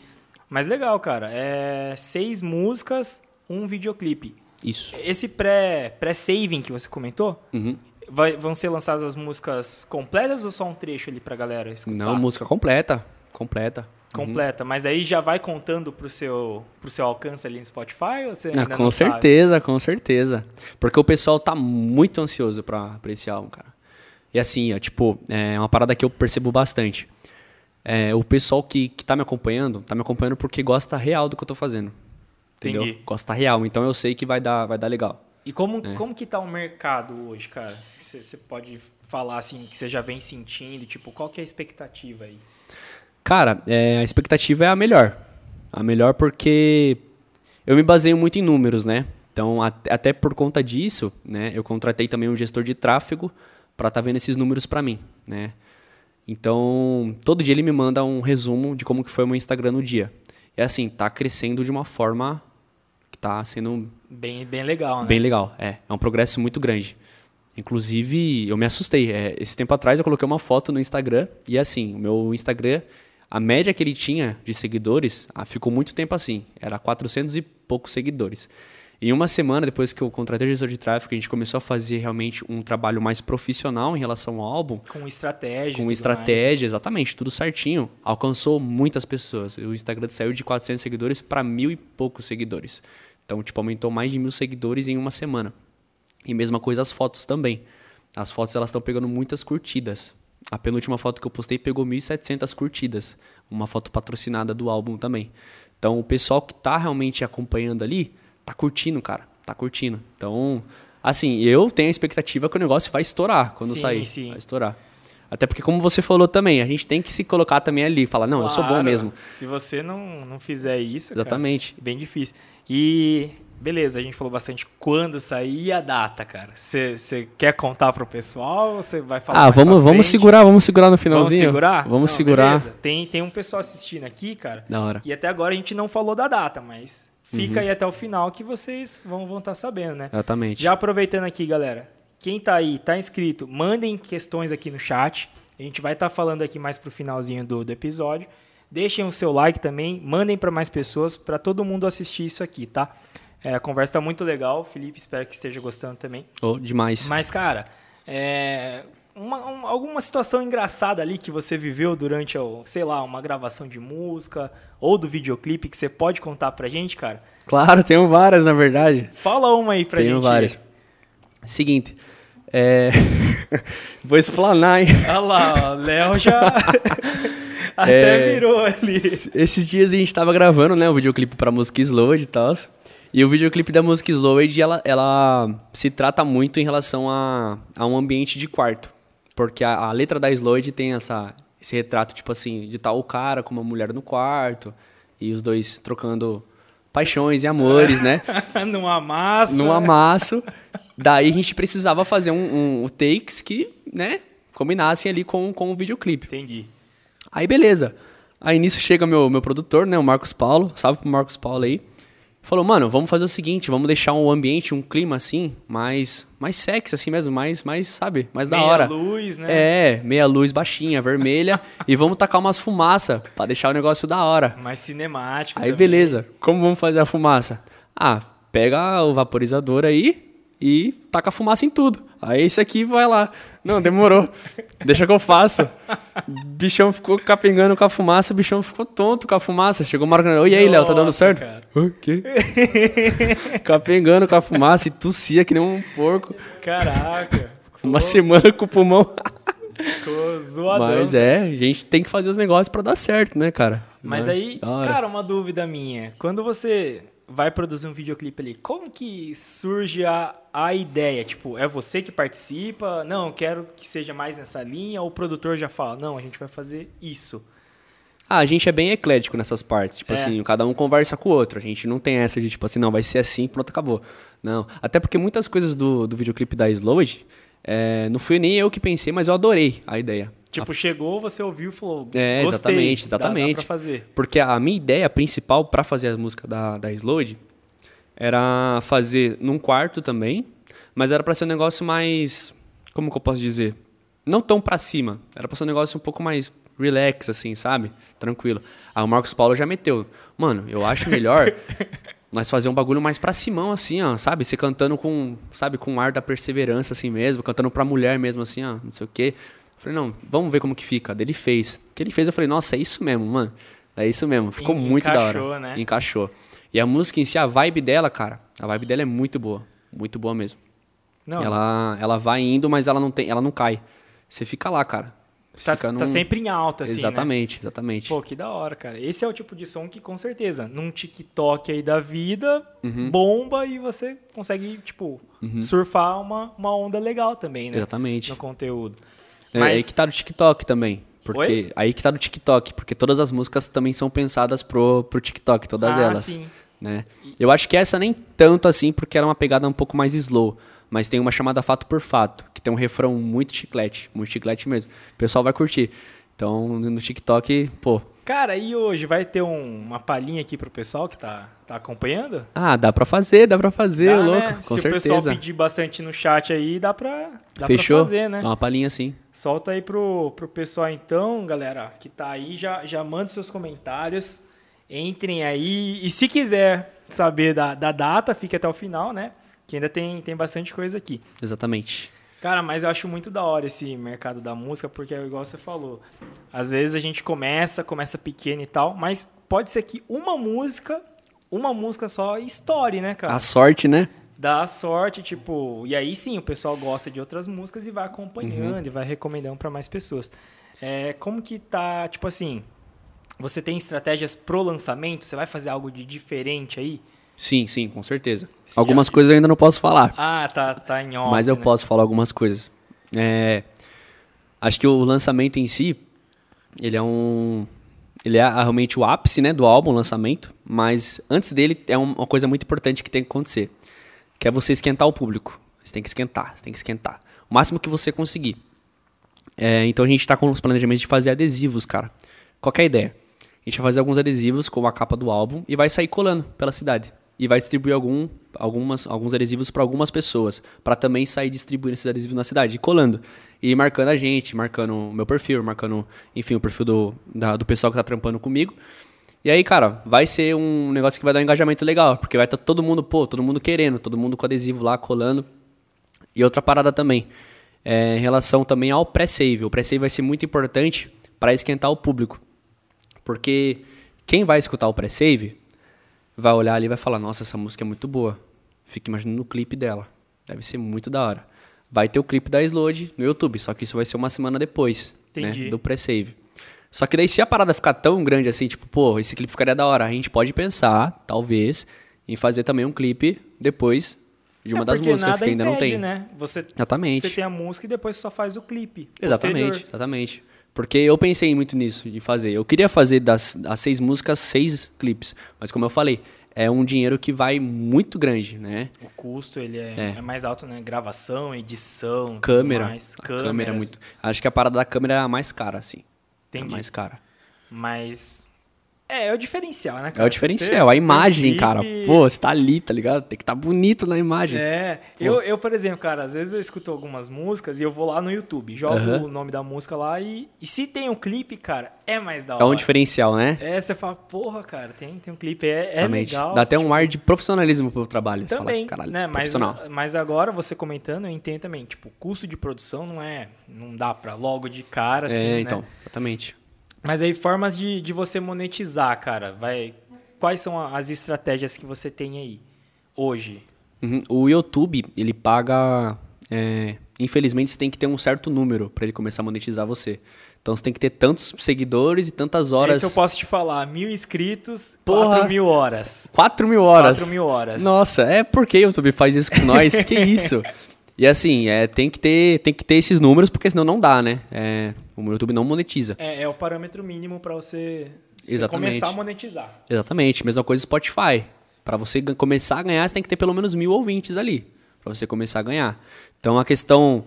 Mas legal, cara. É seis músicas, um videoclipe. Isso. Esse pré- pré-saving que você comentou, Uhum. vai- vão ser lançadas as músicas completas ou só um trecho ali pra galera escutar? Não, música completa. Completa. Completa, mas aí já vai contando pro seu, pro seu alcance ali no Spotify ou você Ah, ainda com não sabe? certeza, com certeza. Porque o pessoal tá muito ansioso pra, pra esse álbum, cara. E assim, ó, tipo, é uma parada que eu percebo bastante. É, o pessoal que, que tá me acompanhando, tá me acompanhando porque gosta real do que eu tô fazendo. Entendeu? Entendi. Gosta real. Então eu sei que vai dar, vai dar legal. E como, É. como que tá o mercado hoje, cara? Você pode falar assim, que você já vem sentindo, tipo, qual que é a expectativa aí? Cara, é, a expectativa é a melhor. A melhor porque eu me baseio muito em números, né? Então, at- até por conta disso, né, eu contratei também um gestor de tráfego para estar vendo esses números para mim, né? Então, todo dia ele me manda um resumo de como que foi o meu Instagram no dia. E assim, tá crescendo de uma forma que tá sendo Bem, bem legal, né? Bem legal, é. É um progresso muito grande. Inclusive, eu me assustei. É, esse tempo atrás eu coloquei uma foto no Instagram e assim, o meu Instagram, a média que ele tinha de seguidores, ah, ficou muito tempo assim. Era 400 e poucos seguidores. Em uma semana, depois que eu contratei o gestor de tráfego, a gente começou a fazer realmente um trabalho mais profissional em relação ao álbum. Com estratégia. Com estratégia, exatamente, tudo certinho. Alcançou muitas pessoas. O Instagram saiu de 400 seguidores para mil e poucos seguidores. Então, tipo, aumentou mais de mil seguidores em uma semana. E mesma coisa as fotos também. As fotos elas estão pegando muitas curtidas. A penúltima foto que eu postei pegou 1.700 curtidas. Uma foto patrocinada do álbum também. Então, o pessoal que tá realmente acompanhando ali, tá curtindo, cara. Tá curtindo. Então, assim, eu tenho a expectativa que o negócio vai estourar quando Sim, sair. sim. Vai estourar. Até porque, como você falou também, a gente tem que se colocar também ali. Falar, não, eu sou bom Claro, mesmo. Se você não, não fizer isso, cara, Exatamente. bem difícil. E beleza, a gente falou bastante quando sair e a data, cara. Você quer contar pro pessoal ou você vai falar Ah, vamos, vamos segurar, vamos segurar no Vamos finalzinho. segurar? Vamos Não, segurar. beleza. Tem, tem um pessoal assistindo aqui, cara. Da hora. E até agora a gente não falou da data, mas fica Uhum. aí até o final que vocês vão estar vão tá sabendo, né? Exatamente. Já aproveitando aqui, galera, quem tá aí, tá inscrito, mandem questões aqui no chat. A gente vai estar falando aqui mais pro finalzinho do, do episódio. Deixem o seu like também, mandem para mais pessoas, para todo mundo assistir isso aqui, tá? É, a conversa tá muito legal, Felipe, espero que esteja gostando também. Oh, demais. Mas, cara, é, uma- um- alguma situação engraçada ali que você viveu durante, sei lá, uma gravação de música ou do videoclipe que você pode contar pra gente, cara? Claro, tenho várias, na verdade. Fala uma aí pra tenho gente. várias. Seguinte. É... *laughs* Vou explanar, hein? Olha lá, Léo já *laughs* até É, virou ali. Esses dias a gente tava gravando, né, o videoclipe pra música Slowed e tal. E o videoclipe da música Slowed, ela, ela se trata muito em relação a, a um ambiente de quarto. Porque a, a letra da Slowed tem essa, esse retrato, tipo assim, de tal o cara com uma mulher no quarto. E os dois trocando paixões e amores, né? *laughs* Numa massa. num amasso. Daí a gente precisava fazer um, um takes que, né, combinassem ali com, com o videoclipe. Entendi. Aí beleza. Aí nisso chega meu, meu produtor, né, o Marcos Paulo, salve pro Marcos Paulo aí. Falou, mano, vamos fazer o seguinte, vamos deixar um ambiente, um clima assim, mais mais sexy assim mesmo, mais, mais sabe, mais da Meia hora. luz, né? É, meia luz baixinha, vermelha, *laughs* e vamos tacar umas fumaça pra deixar o negócio da hora. Mais cinemático. Aí também. beleza, como vamos fazer a fumaça? Ah, pega o vaporizador aí e taca a fumaça em tudo. Aí esse aqui vai lá. Não, demorou. Deixa que eu faço. Bichão ficou capengando com a fumaça, o bichão ficou tonto com a fumaça. Chegou uma hora e aí, Léo, tá dando certo? cara. O quê? *laughs* capengando com a fumaça e tossia que nem um porco. Caraca. Uma semana com o pulmão. Zoadão. Mas é, a gente tem que fazer os negócios pra dar certo, né, cara? Mas Né? aí, cara, uma dúvida minha. Quando você vai produzir um videoclipe ali, como que surge a, a ideia? Tipo, é você que participa? Não, quero que seja mais nessa linha. Ou o produtor já fala, não, a gente vai fazer isso. Ah, a gente é bem eclético nessas partes. Tipo É. assim, cada um conversa com o outro. A gente não tem essa de, tipo assim, não, vai ser assim, pronto, acabou. Não. Até porque muitas coisas do, do videoclipe da Slowed, é, não fui nem eu que pensei, mas eu adorei a ideia. Tipo, chegou, você ouviu e falou, É, gostei, exatamente, dá- Dá, exatamente. pra fazer. Porque a minha ideia principal pra fazer a música da, da Slowed era fazer num quarto também, mas era pra ser um negócio mais. Como que eu posso dizer? Não tão pra cima. Era pra ser um negócio um pouco mais relax, assim, sabe? Tranquilo. Aí o Marcos Paulo já meteu. Mano, eu acho melhor *laughs* nós fazer um bagulho mais pra Simão, assim, ó, sabe? Você cantando com, sabe, com um ar da perseverança, assim mesmo, cantando pra mulher mesmo, assim, ó, não sei o quê. Eu falei, não, vamos ver como que fica. Daí ele fez. O que ele fez, eu falei, nossa, é isso mesmo, mano. É isso mesmo. Ficou En- muito da hora. encaixou, né? Encaixou. E a música em si, a vibe dela, cara, a vibe dela é muito boa. Muito boa mesmo. Não, Ela, ela vai indo, mas ela não tem, ela não cai. Você fica lá, cara. Tá, fica tá num- sempre em alta, assim, né? Exatamente, exatamente. Pô, que da hora, cara. Esse é o tipo de som que, com certeza, num TikTok aí da vida, Uhum. bomba e você consegue, tipo, surfar uma, uma onda legal também, né? Exatamente. No conteúdo. É Mas- aí que tá no TikTok também. Porque, Oi? aí que tá no TikTok, porque todas as músicas também são pensadas pro, pro TikTok, todas Ah, elas. sim. Né? Eu acho que essa nem tanto assim, porque ela é uma pegada um pouco mais slow. Mas tem uma chamada Fato por Fato, que tem um refrão muito chiclete, muito chiclete mesmo. O pessoal vai curtir. Então, no TikTok, pô. Cara, e hoje vai ter um- uma palhinha aqui pro pessoal que tá, tá acompanhando? Ah, dá pra fazer, dá pra fazer, Dá, louco, né? com Se o pessoal certeza. pedir bastante no chat aí, dá pra, dá Fechou? pra fazer, né? Dá uma palhinha assim. Solta aí pro, pro pessoal então, galera, que tá aí, já, já manda seus comentários, entrem aí, e se quiser saber da, da data, fique até o final, né? Que ainda tem, tem bastante coisa aqui. Exatamente. Cara, mas eu acho muito da hora esse mercado da música, porque é igual você falou. Às vezes a gente começa, começa pequeno e tal, mas pode ser que uma música, uma música só estoure, né, cara? A sorte, né? dá sorte, tipo, e aí sim o pessoal gosta de outras músicas e vai acompanhando e vai recomendando para mais pessoas. É, como que tá, tipo assim, você tem estratégias pro lançamento? Você vai fazer algo de diferente aí? Sim, sim, com certeza. Algumas coisas eu ainda não posso falar. Ah, tá, tá em off, Mas eu né? posso falar algumas coisas. É, acho que o lançamento em si, ele é um. Ele é realmente o ápice né, do álbum, o lançamento. Mas antes dele é um- uma coisa muito importante que tem que acontecer. Que é você esquentar o público. Você tem que esquentar, você tem que esquentar. O máximo que você conseguir. É, então a gente tá com os planejamentos de fazer adesivos, cara. Qual que é a ideia? A gente vai fazer alguns adesivos com a capa do álbum e vai sair colando pela cidade. E vai distribuir algum, algumas, alguns adesivos para algumas pessoas. para também sair distribuindo esses adesivos na cidade, e colando. E marcando a gente, marcando o meu perfil, marcando, enfim, o perfil do, da- do pessoal que tá trampando comigo. E aí, cara, vai ser um negócio que vai dar um engajamento legal. Porque vai estar todo mundo, pô, todo mundo querendo, todo mundo com adesivo lá, colando. E outra parada também, é, em relação também ao pré-save. O pré-save vai ser muito importante para esquentar o público. Porque quem vai escutar o pré-save vai olhar ali e vai falar: Nossa, essa música é muito boa. Fica imaginando o clipe dela. Deve ser muito da hora. Vai ter o clipe da Slode no YouTube, só que isso vai ser uma semana depois né, do pré-save. Só que daí, se a parada ficar tão grande assim, tipo, pô, esse clipe ficaria da hora, a gente pode pensar, talvez, em fazer também um clipe depois de uma É, das músicas que ainda não impede, tem. Né? Você, Exatamente. você tem a música e depois só faz o clipe. Exatamente, posterior. exatamente. Porque eu pensei muito nisso, de fazer. Eu queria fazer das, das seis músicas, seis clipes. Mas como eu falei, é um dinheiro que vai muito grande, né? O custo ele é, É. é mais alto, né? Gravação, edição, Câmera. câmera é muito. Acho que a parada da câmera é a mais cara, assim. É a Entendi. mais cara. Mas. É, é o diferencial, né, É cara? o diferencial, a imagem, cara. Pô, você tá ali, tá ligado? Tem que estar tá bonito na imagem. É, eu, eu, por exemplo, cara, às vezes eu escuto algumas músicas e eu vou lá no YouTube, jogo o nome da música lá e, e se tem um clipe, cara, é mais da É hora. um diferencial, né? É, você fala, porra, cara, tem, tem um clipe, é, é legal. Dá até tipo, um ar de profissionalismo pro trabalho. Você Também, fala, caralho, né? Mas, profissional. mas agora, você comentando, eu entendo também, tipo, o custo de produção não é, não dá pra logo de cara, assim, é, né? então, exatamente. Mas aí, formas de, de você monetizar, cara, vai... Quais são as estratégias que você tem aí, hoje? Uhum. O YouTube, ele paga. é, infelizmente, você tem que ter um certo número para ele começar a monetizar você. Então você tem que ter tantos seguidores e tantas horas. Esse eu posso te falar, mil inscritos, Porra. 4 mil horas. 4 mil horas. 4 mil horas. Nossa, é porque o YouTube faz isso com nós? *laughs* que isso? E assim, é, tem, que ter, tem que ter esses números, porque senão não dá, né? É, o YouTube não monetiza. É, é o parâmetro mínimo pra você, você começar a monetizar. Exatamente, mesma coisa Spotify. Para você começar a ganhar, você tem que ter pelo menos mil ouvintes ali. Para você começar a ganhar. Então a questão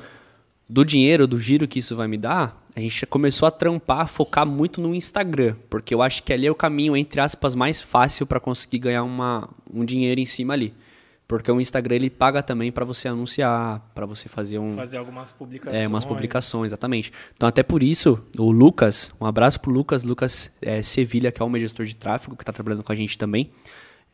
do dinheiro, do giro que isso vai me dar, a gente começou a trampar, focar muito no Instagram. Porque eu acho que ali é o caminho, entre aspas, mais fácil para conseguir ganhar uma, um dinheiro em cima ali. Porque o Instagram ele paga também para você anunciar, para você fazer um. Fazer algumas publicações. É, umas publicações, exatamente. Então, até por isso, o Lucas, um abraço pro Lucas, Lucas é, Sevilha, que é o meu gestor de tráfego, que tá trabalhando com a gente também.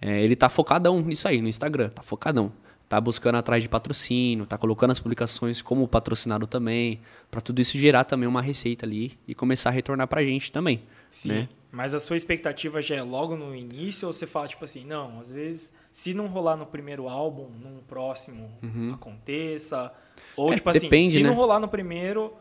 É, ele tá focadão nisso aí, no Instagram, tá focadão. Tá buscando atrás de patrocínio, tá colocando as publicações como patrocinado também, para tudo isso gerar também uma receita ali e começar a retornar pra gente também. Sim. Né? Mas a sua expectativa já é logo no início ou você fala tipo assim, não, às vezes se não rolar no primeiro álbum, num próximo aconteça. Ou Uhum. É, tipo assim, depende, se né? não rolar no primeiro,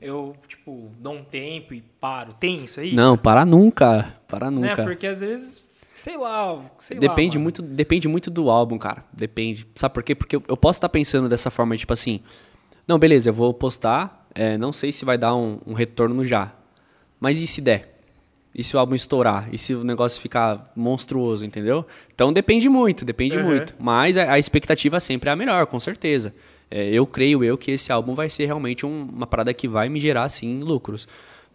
eu tipo dou um tempo e paro. Tem isso aí? Não, para nunca, para né? nunca. Porque às vezes, sei lá, sei lá, Depende mano. muito, depende muito do álbum, cara. Depende. Sabe por quê? Porque eu eu posso estar pensando dessa forma, tipo assim, não, beleza, eu vou postar, é, não sei se vai dar um, um retorno já. Mas e se der? E se o álbum estourar? E se o negócio ficar monstruoso, entendeu? Então depende muito, depende Uhum. muito. Mas a, a expectativa sempre é a melhor, com certeza. É, eu creio eu que esse álbum vai ser realmente um- uma parada que vai me gerar, sim, lucros.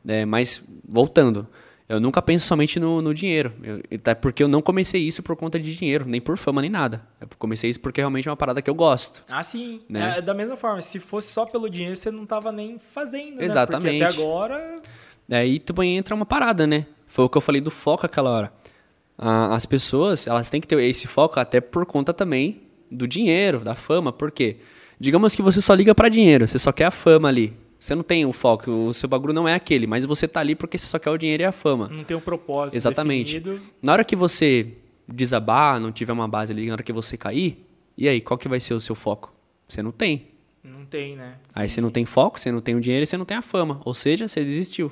É, mas, voltando, eu nunca penso somente no, no dinheiro. Eu- até porque eu não comecei isso por conta de dinheiro, nem por fama, nem nada. Eu comecei isso porque realmente é uma parada que eu gosto. Ah, sim. Né? É, da mesma forma, se fosse só pelo dinheiro, você não tava nem fazendo, né? Exatamente. Porque até agora... Aí também entra uma parada, né? Foi o que eu falei do foco aquela hora. Ah, as pessoas, elas têm que ter esse foco até por conta também do dinheiro, da fama. Por quê? Digamos que você só liga pra dinheiro, você só quer a fama ali. Você não tem o foco, o seu bagulho não é aquele, mas você tá ali porque você só quer o dinheiro e a fama. Não tem um propósito Exatamente. definido. Na hora que você desabar, não tiver uma base ali, na hora que você cair, e aí, qual que vai ser o seu foco? Você não tem. Não tem, né? Aí você não tem foco, você não tem o dinheiro e você não tem a fama. Ou seja, você desistiu.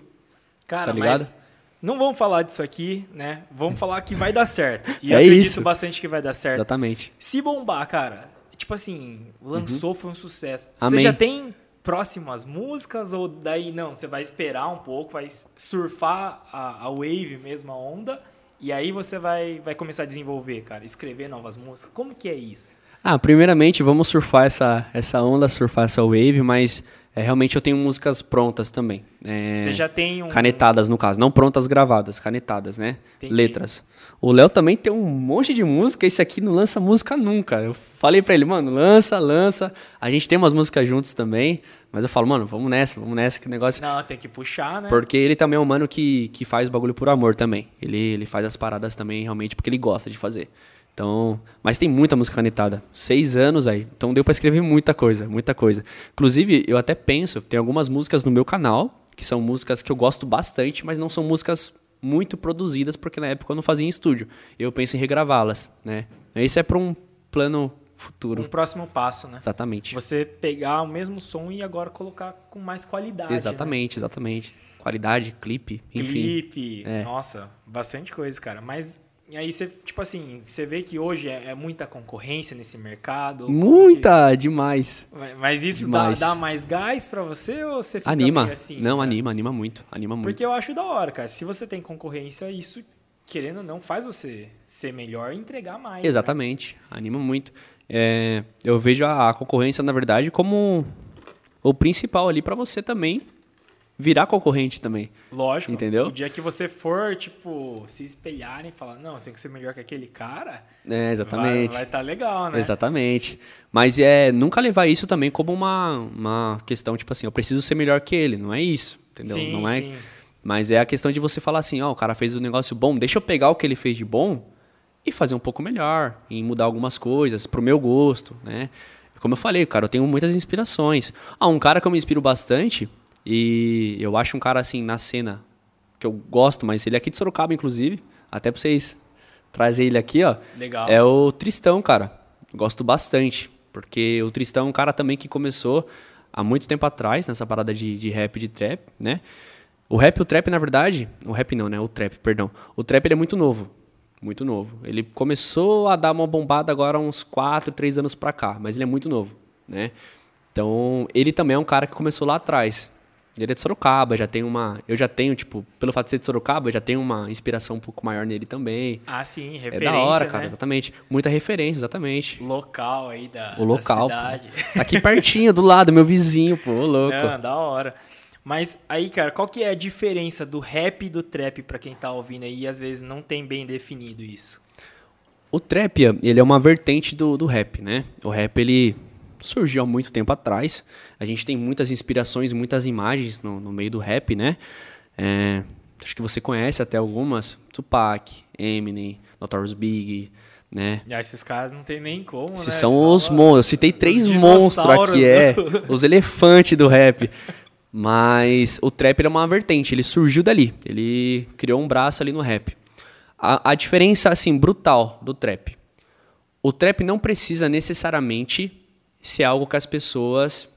Cara, Tá ligado? mas não vamos falar disso aqui, né? Vamos falar que vai dar certo. E *laughs* É eu acredito isso. bastante que vai dar certo. Exatamente. Se bombar, cara, tipo assim, lançou, foi um sucesso. Você Uhum. Amém. já tem próximas músicas ou daí não? Você vai esperar um pouco, vai surfar a, a wave mesmo, a onda, e aí você vai, vai começar a desenvolver, cara, escrever novas músicas. Como que é isso? Ah, primeiramente vamos surfar essa, essa onda, surfar essa wave, mas é, realmente eu tenho músicas prontas também. É, Você já tem um. Canetadas, no caso. Não prontas gravadas, canetadas, né? Entendi. Letras. O Léo também tem um monte de música, esse aqui não lança música nunca. Eu falei pra ele, mano, lança, lança. A gente tem umas músicas juntos também, mas eu falo, mano, vamos nessa, vamos nessa, que negócio... Não, tem que puxar, né? Porque ele também é um mano que, que faz o bagulho por amor também. Ele, ele faz as paradas também realmente porque ele gosta de fazer. Então, mas tem muita música canetada. Seis anos, aí. Então deu pra escrever muita coisa, muita coisa. Inclusive, eu até penso, tem algumas músicas no meu canal, que são músicas que eu gosto bastante, mas não são músicas muito produzidas, porque na época eu não fazia em estúdio. Eu penso em regravá-las, né? Isso é pra um plano futuro. Um próximo passo, né? Exatamente. Você pegar o mesmo som e agora colocar com mais qualidade. né? Exatamente, exatamente. Qualidade, clipe, enfim. Clipe, É. nossa, bastante coisa, cara. Mas e aí você, tipo assim, você vê que hoje é, é muita concorrência nesse mercado. Muita, demais. que- Mas isso dá, Demais. dá mais gás pra você ou você fica Anima. assim? não, cara? anima, anima muito. Anima muito. Porque eu acho da hora, cara. Se você tem concorrência, isso, querendo ou não, faz você ser melhor e entregar mais. né? Exatamente. Anima muito. É, eu vejo a, a concorrência, na verdade, como o principal ali pra você também virar concorrente também. Lógico. Entendeu? O dia que você for, tipo, se espelhar e falar, não, eu tenho que ser melhor que aquele cara, É, exatamente. vai estar legal, né? Exatamente. Mas é nunca levar isso também como uma, uma questão, tipo assim, eu preciso ser melhor que ele. Não é isso. Entendeu? Sim, não é. sim. Mas é a questão de você falar assim, ó, o cara fez um negócio bom, deixa eu pegar o que ele fez de bom e fazer um pouco melhor, e mudar algumas coisas pro meu gosto, né? Como eu falei, cara, eu tenho muitas inspirações. Ah, um cara que eu me inspiro bastante, e eu acho um cara assim, na cena, que eu gosto, mas ele é aqui de Sorocaba, inclusive, até pra vocês trazer ele aqui, ó. Legal. É o Tristão, cara. Gosto bastante. Porque o Tristão é um cara também que começou há muito tempo atrás, nessa parada de, de rap e de trap, né? O rap e o trap, na verdade. O rap não, né? O trap, perdão. O trap ele é muito novo. Muito novo. Ele começou a dar uma bombada agora há uns 4, 3 anos pra cá, mas ele é muito novo, né? Então, ele também é um cara que começou lá atrás. Ele é de Sorocaba, já tem uma. Eu já tenho, tipo, pelo fato de ser de Sorocaba, eu já tenho uma inspiração um pouco maior nele também. Ah, sim, É referência, da hora, né? cara, exatamente. Muita referência, exatamente. Local aí da, O local, da pô. cidade. Tá *laughs* aqui pertinho, do lado, meu vizinho, pô, louco. Não, da hora. Mas aí, cara, qual que é a diferença do rap e do trap pra quem tá ouvindo aí e às vezes não tem bem definido isso? O trap, ele é uma vertente do, do rap, né? O rap, ele surgiu há muito tempo atrás. A gente tem muitas inspirações, muitas imagens no, no meio do rap, né? É, acho que você conhece até algumas. Tupac, Eminem, Notorious Big, né? E esses caras não tem nem como, Esses né? são os monstros. Eu citei três monstros aqui, é. do- Os elefantes do rap. Mas o trap ele é uma vertente, ele surgiu dali. Ele criou um braço ali no rap. A, a diferença, assim, brutal do trap. O trap não precisa necessariamente ser algo que as pessoas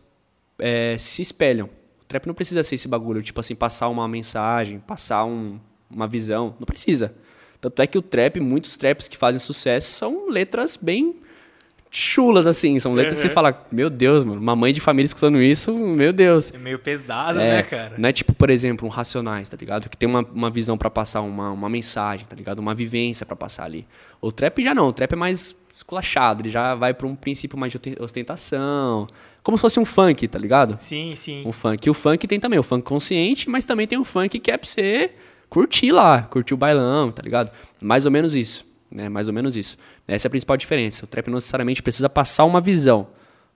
é, se espelham. O trap não precisa ser esse bagulho, tipo assim, passar uma mensagem, passar um- uma visão. Não precisa. Tanto é que o trap, muitos traps que fazem sucesso são letras bem chulas, assim. São letras que você Uhum. fala, meu Deus, mano, uma mãe de família escutando isso, meu Deus. É meio pesado, É, né, cara? Não é tipo, por exemplo, um Racionais, tá ligado? Que tem uma, uma visão pra passar uma, uma mensagem, tá ligado? Uma vivência pra passar ali. O trap já não, o trap é mais esculachado, ele já vai pra um princípio mais de osten- ostentação. Como se fosse um funk, tá ligado? Sim, sim. Um funk. E o funk tem também o funk consciente, mas também tem o funk que é pra você curtir lá, curtir o bailão, tá ligado? Mais ou menos isso, né? Mais ou menos isso. Essa é a principal diferença. O trap não necessariamente precisa passar uma visão,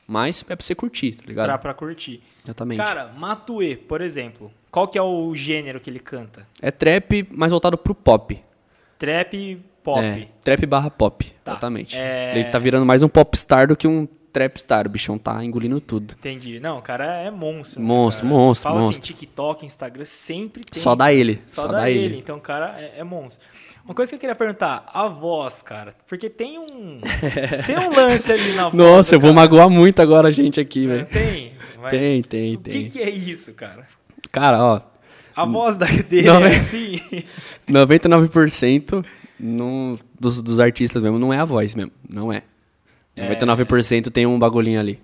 mas é pra você curtir, tá ligado? Pra, pra curtir. Exatamente. Cara, Matue, por exemplo. Qual que é o gênero que ele canta? É trap mais voltado pro pop. Trap, pop. É, trap barra pop, Tá. exatamente. É- Ele tá virando mais um popstar do que um trapstar. O bichão tá engolindo tudo. Entendi. Não, o cara é monstro. né, Monstro, cara? monstro, Fala monstro. assim, TikTok, Instagram, sempre tem. Só dá ele. Só, Só, dá, dá ele. ele. Então o cara é, é monstro. Uma coisa que eu queria perguntar, a voz, cara. Porque tem um. *laughs* tem um lance ali na voz. Nossa, eu vou magoar muito agora a gente aqui, É, velho. Tem. mas Tem, tem, O que, tem. que é isso, cara? Cara, ó, A voz da *laughs* dele Não, é é- assim. *laughs* 99% não, dos, dos artistas mesmo não é a voz mesmo. Não é. 99% tem um bagulhinho ali.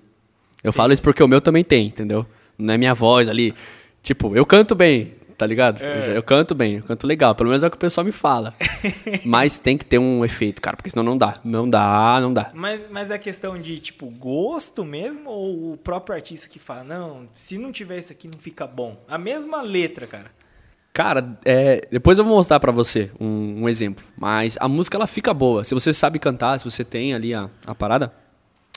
Eu falo isso porque o meu também tem, entendeu? Não é minha voz ali. Tipo, eu canto bem, tá ligado? É. Eu, eu canto bem, eu canto legal. Pelo menos é o que o pessoal me fala. *laughs* Mas tem que ter um efeito, cara, porque senão não dá. Não dá, não dá. Mas, mas é questão de, tipo, gosto mesmo? Ou o próprio artista que fala, não, se não tiver isso aqui não fica bom? A mesma letra, cara. Cara, é, depois eu vou mostrar pra você um, um exemplo. Mas a música ela fica boa. Se você sabe cantar, se você tem ali a, a parada,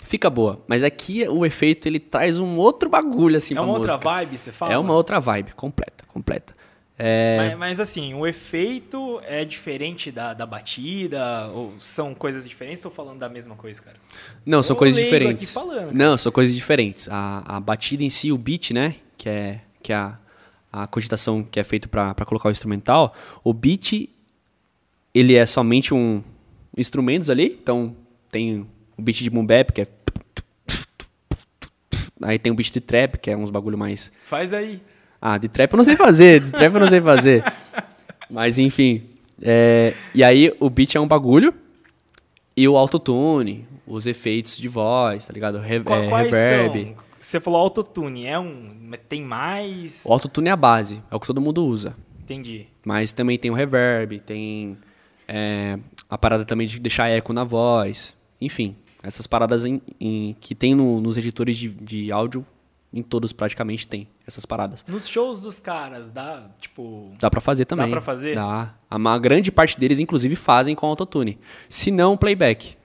fica boa. Mas aqui o efeito ele traz um outro bagulho assim é uma música. outra vibe, você fala? É uma outra vibe, completa, completa. É, Mas, mas, assim, o efeito é diferente da, da batida? Ou são coisas diferentes? Estou falando da mesma coisa, cara? Não, são Eu coisas diferentes. aqui falando, Não, são coisas diferentes. A, a batida em si, o beat, né? Que é, que é a, a cogitação que é feito pra pra colocar o instrumental. O beat, ele é somente um instrumentos ali. Então, tem o beat de boom bap, que é... Aí tem o beat de trap, que é uns bagulho mais... Faz aí. Ah, de trap eu não sei fazer, de trap eu não sei fazer. *laughs* Mas enfim. é, e aí o beat é um bagulho e o autotune, os efeitos de voz, tá ligado? Re é, reverb. são? Você falou autotune, é um... Tem mais... O autotune é a base, é o que todo mundo usa. Entendi. Mas também tem o reverb, tem é, a parada também de deixar eco na voz. Enfim, essas paradas em- em- que tem no- nos editores de, de áudio, em todos praticamente tem essas paradas. Nos shows dos caras, dá, tipo... Dá pra fazer também. pra fazer? Dá. A grande parte deles, inclusive, fazem com autotune. Se não, playback.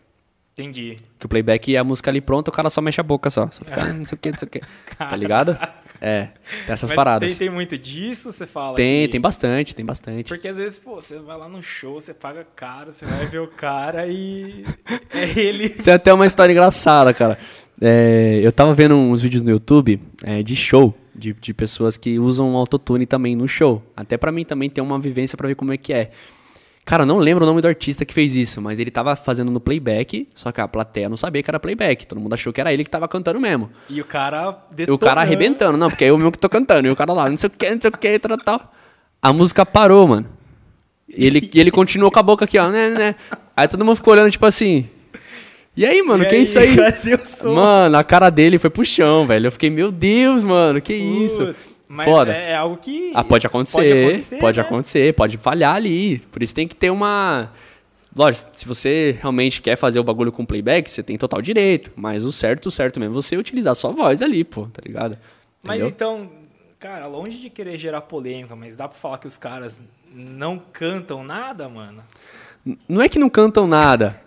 Entendi. Que o playback é a música ali pronta, o cara só mexe a boca só. Só fica, "Ah, *laughs* não sei o que, não sei o que. Tá ligado? É, tem essas Mas paradas. Tem, tem muito disso, você fala? Tem, que- tem bastante, tem bastante. Porque às vezes, pô, você vai lá no show, você paga caro, você vai ver o cara e *laughs* é ele. Tem até uma história engraçada, cara. É, eu tava vendo uns vídeos no YouTube é, de show, de, de pessoas que usam autotune também no show. Até pra mim também ter uma vivência pra ver como é que é. Cara, eu não lembro o nome do artista que fez isso, mas ele tava fazendo no playback, só que a plateia não sabia que era playback. Todo mundo achou que era ele que tava cantando mesmo. E o cara E o cara arrebentando, não, porque é eu mesmo que tô cantando. E o cara lá, não sei o que, não sei o que, tal, tal. A música parou, mano. E ele, e ele continuou com a boca aqui, ó, né, né. Aí todo mundo ficou olhando, tipo assim. E aí, mano, E que é aí, isso aí? Mano, a cara dele foi pro chão, velho. Eu fiquei, meu Deus, mano, que isso? Mas Foda. É, é algo que. Ah, pode acontecer, pode acontecer, né? pode, falhar ali. Por isso tem que ter uma. Lógico, se você realmente quer fazer o bagulho com playback, você tem total direito. Mas o certo, o certo mesmo, é você utilizar a sua voz ali, pô, tá ligado? Mas Entendeu? então, cara, longe de querer gerar polêmica, mas dá pra falar que os caras não cantam nada, mano? Não é que não cantam nada,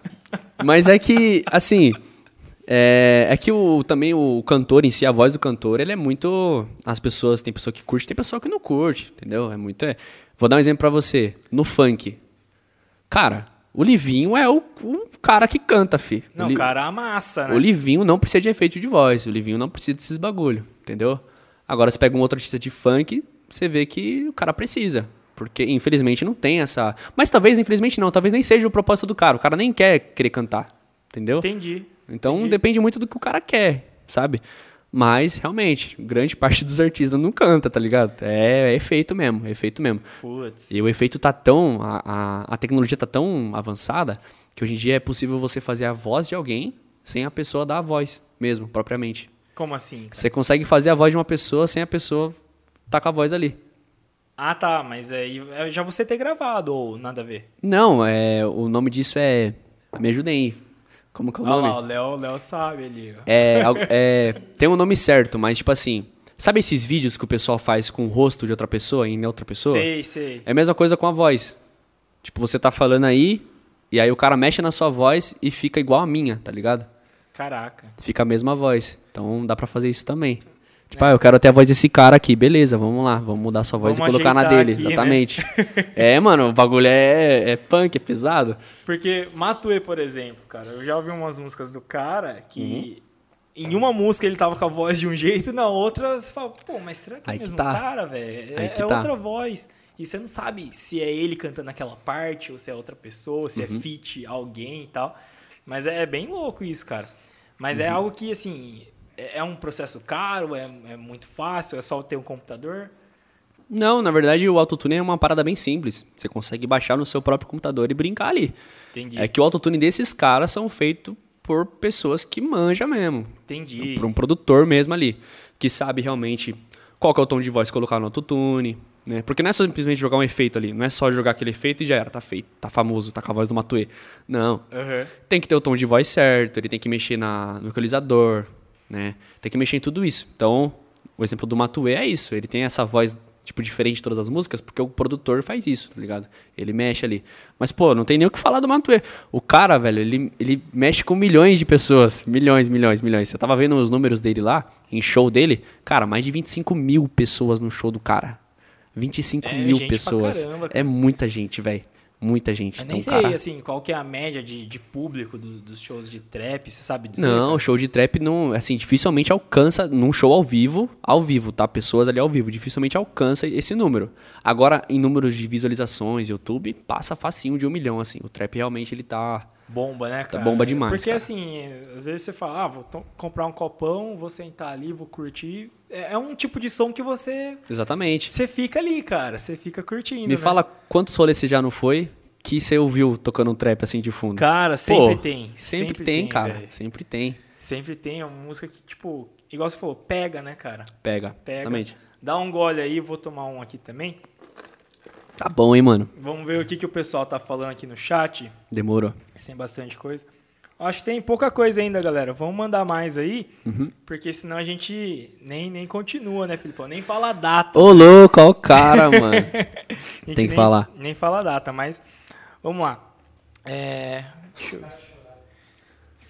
mas é que, assim, é, é que o, também o cantor em si, a voz do cantor, ele é muito. As pessoas, tem pessoa que curte, tem pessoa que não curte, entendeu? É muito. é- Vou dar um exemplo pra você. No funk. Cara, O Livinho é o, o cara que canta, fi. Não, o Li- cara, amassa, né? O Livinho não precisa de efeito de voz. O Livinho não precisa desses bagulho, entendeu? Agora, você pega um outro artista de funk, você vê que o cara precisa. Porque, infelizmente, não tem essa. Mas talvez, infelizmente, não. Talvez nem seja o propósito do cara. O cara nem quer querer cantar. Entendeu? Entendi. Então Entendi. depende muito do que o cara quer, sabe? Mas, realmente, grande parte dos artistas não canta, tá ligado? É, é efeito mesmo, é efeito mesmo. Putz. E o efeito tá tão. A, a, a tecnologia tá tão avançada que hoje em dia é possível você fazer a voz de alguém sem a pessoa dar a voz mesmo, propriamente. Como assim? cara? Você consegue fazer a voz de uma pessoa sem a pessoa tá com a voz ali. Ah, tá, mas aí é já você ter gravado ou nada a ver? Não, é, o nome disso é. Me ajudem aí. Como que é o Olha nome? lá, o Léo, Léo sabe ali. É, é, tem um nome certo, mas tipo assim. Sabe esses vídeos que o pessoal faz com o rosto de outra pessoa em outra pessoa? Sei, sei. É a mesma coisa com a voz. Tipo, você tá falando aí, e aí o cara mexe na sua voz e fica igual a minha, tá ligado? Caraca. Fica a mesma voz. Então dá pra fazer isso também. Tipo, ah, eu quero ter a voz desse cara aqui, beleza, vamos lá, vamos mudar sua voz Vamos e colocar na dele, aqui, né? exatamente. *laughs* é, mano, o bagulho é, é punk, é pesado. Porque Matue, por exemplo, cara, eu já ouvi umas músicas do cara que Uhum. em uma música ele tava com a voz de um jeito e na outra você fala, pô, mas será que é o mesmo tá. cara, velho? É, que é tá. outra voz. E você não sabe se é ele cantando aquela parte ou se é outra pessoa, se Uhum. é feat alguém e tal. Mas é bem louco isso, cara. Mas Uhum. é algo que, assim, é é um processo caro, é, é muito fácil, é só ter um computador. Não, na verdade o autotune é uma parada bem simples. Você consegue baixar no seu próprio computador e brincar ali. Entendi. É que o autotune desses caras são feitos por pessoas que manjam mesmo. Entendi. Por um produtor mesmo ali. Que sabe realmente qual que é o tom de voz colocar no autotune. Né? Porque não é só simplesmente jogar um efeito ali. Não é só jogar aquele efeito e já era, tá feito. Tá famoso, tá com a voz do Matue. Não. Aham. Tem que ter o tom de voz certo, ele tem que mexer na, no equalizador, né? Tem que mexer em tudo isso. Então, o exemplo do Matue é isso. Ele tem essa voz, tipo, diferente de todas as músicas, porque o produtor faz isso, tá ligado? Ele mexe ali. Mas, pô, não tem nem o que falar do Matue. O cara, velho, ele, ele mexe com milhões de pessoas. Milhões, milhões, milhões. Eu tava vendo os números dele lá, em show dele. Cara, mais de 25 mil pessoas no show do cara. 25 É mil pessoas. caramba, cara. é muita gente, velho. Muita gente. Eu Então, nem sei, cara... assim, qual que é a média de, de público do- dos shows de trap, você sabe dizer? Não, o cara? show de trap não, assim, dificilmente alcança num show ao vivo, ao vivo, tá? Pessoas ali ao vivo, dificilmente alcança esse número. Agora, em números de visualizações, YouTube, passa facinho de um milhão, assim. O trap realmente ele tá. Bomba, né, cara? bomba demais, Porque, cara. assim, às vezes você fala, ah, vou comprar um copão, vou sentar ali, vou curtir. É, é um tipo de som que você, Exatamente. você fica ali, cara. Você fica curtindo, Me né? fala quantos rolês você já não foi que você ouviu tocando um trap assim de fundo? Cara, sempre Pô, tem. Sempre, tem, cara. velho. Sempre tem. Sempre tem. É uma música que, tipo, igual você falou, pega, né, cara? Pega. Pega. Exatamente. Dá um gole aí, vou tomar um aqui também. Tá bom, hein, mano? Vamos ver o que, que o pessoal tá falando aqui no chat. Demorou. Tem bastante coisa. Acho que tem pouca coisa ainda, galera. Vamos mandar mais aí, Uhum. porque senão a gente nem, nem continua, né, Filipão? Nem fala a data. Ô, louco, ó o cara, *laughs* mano. Tem que nem- falar. Nem fala a data, mas vamos lá. É, eu-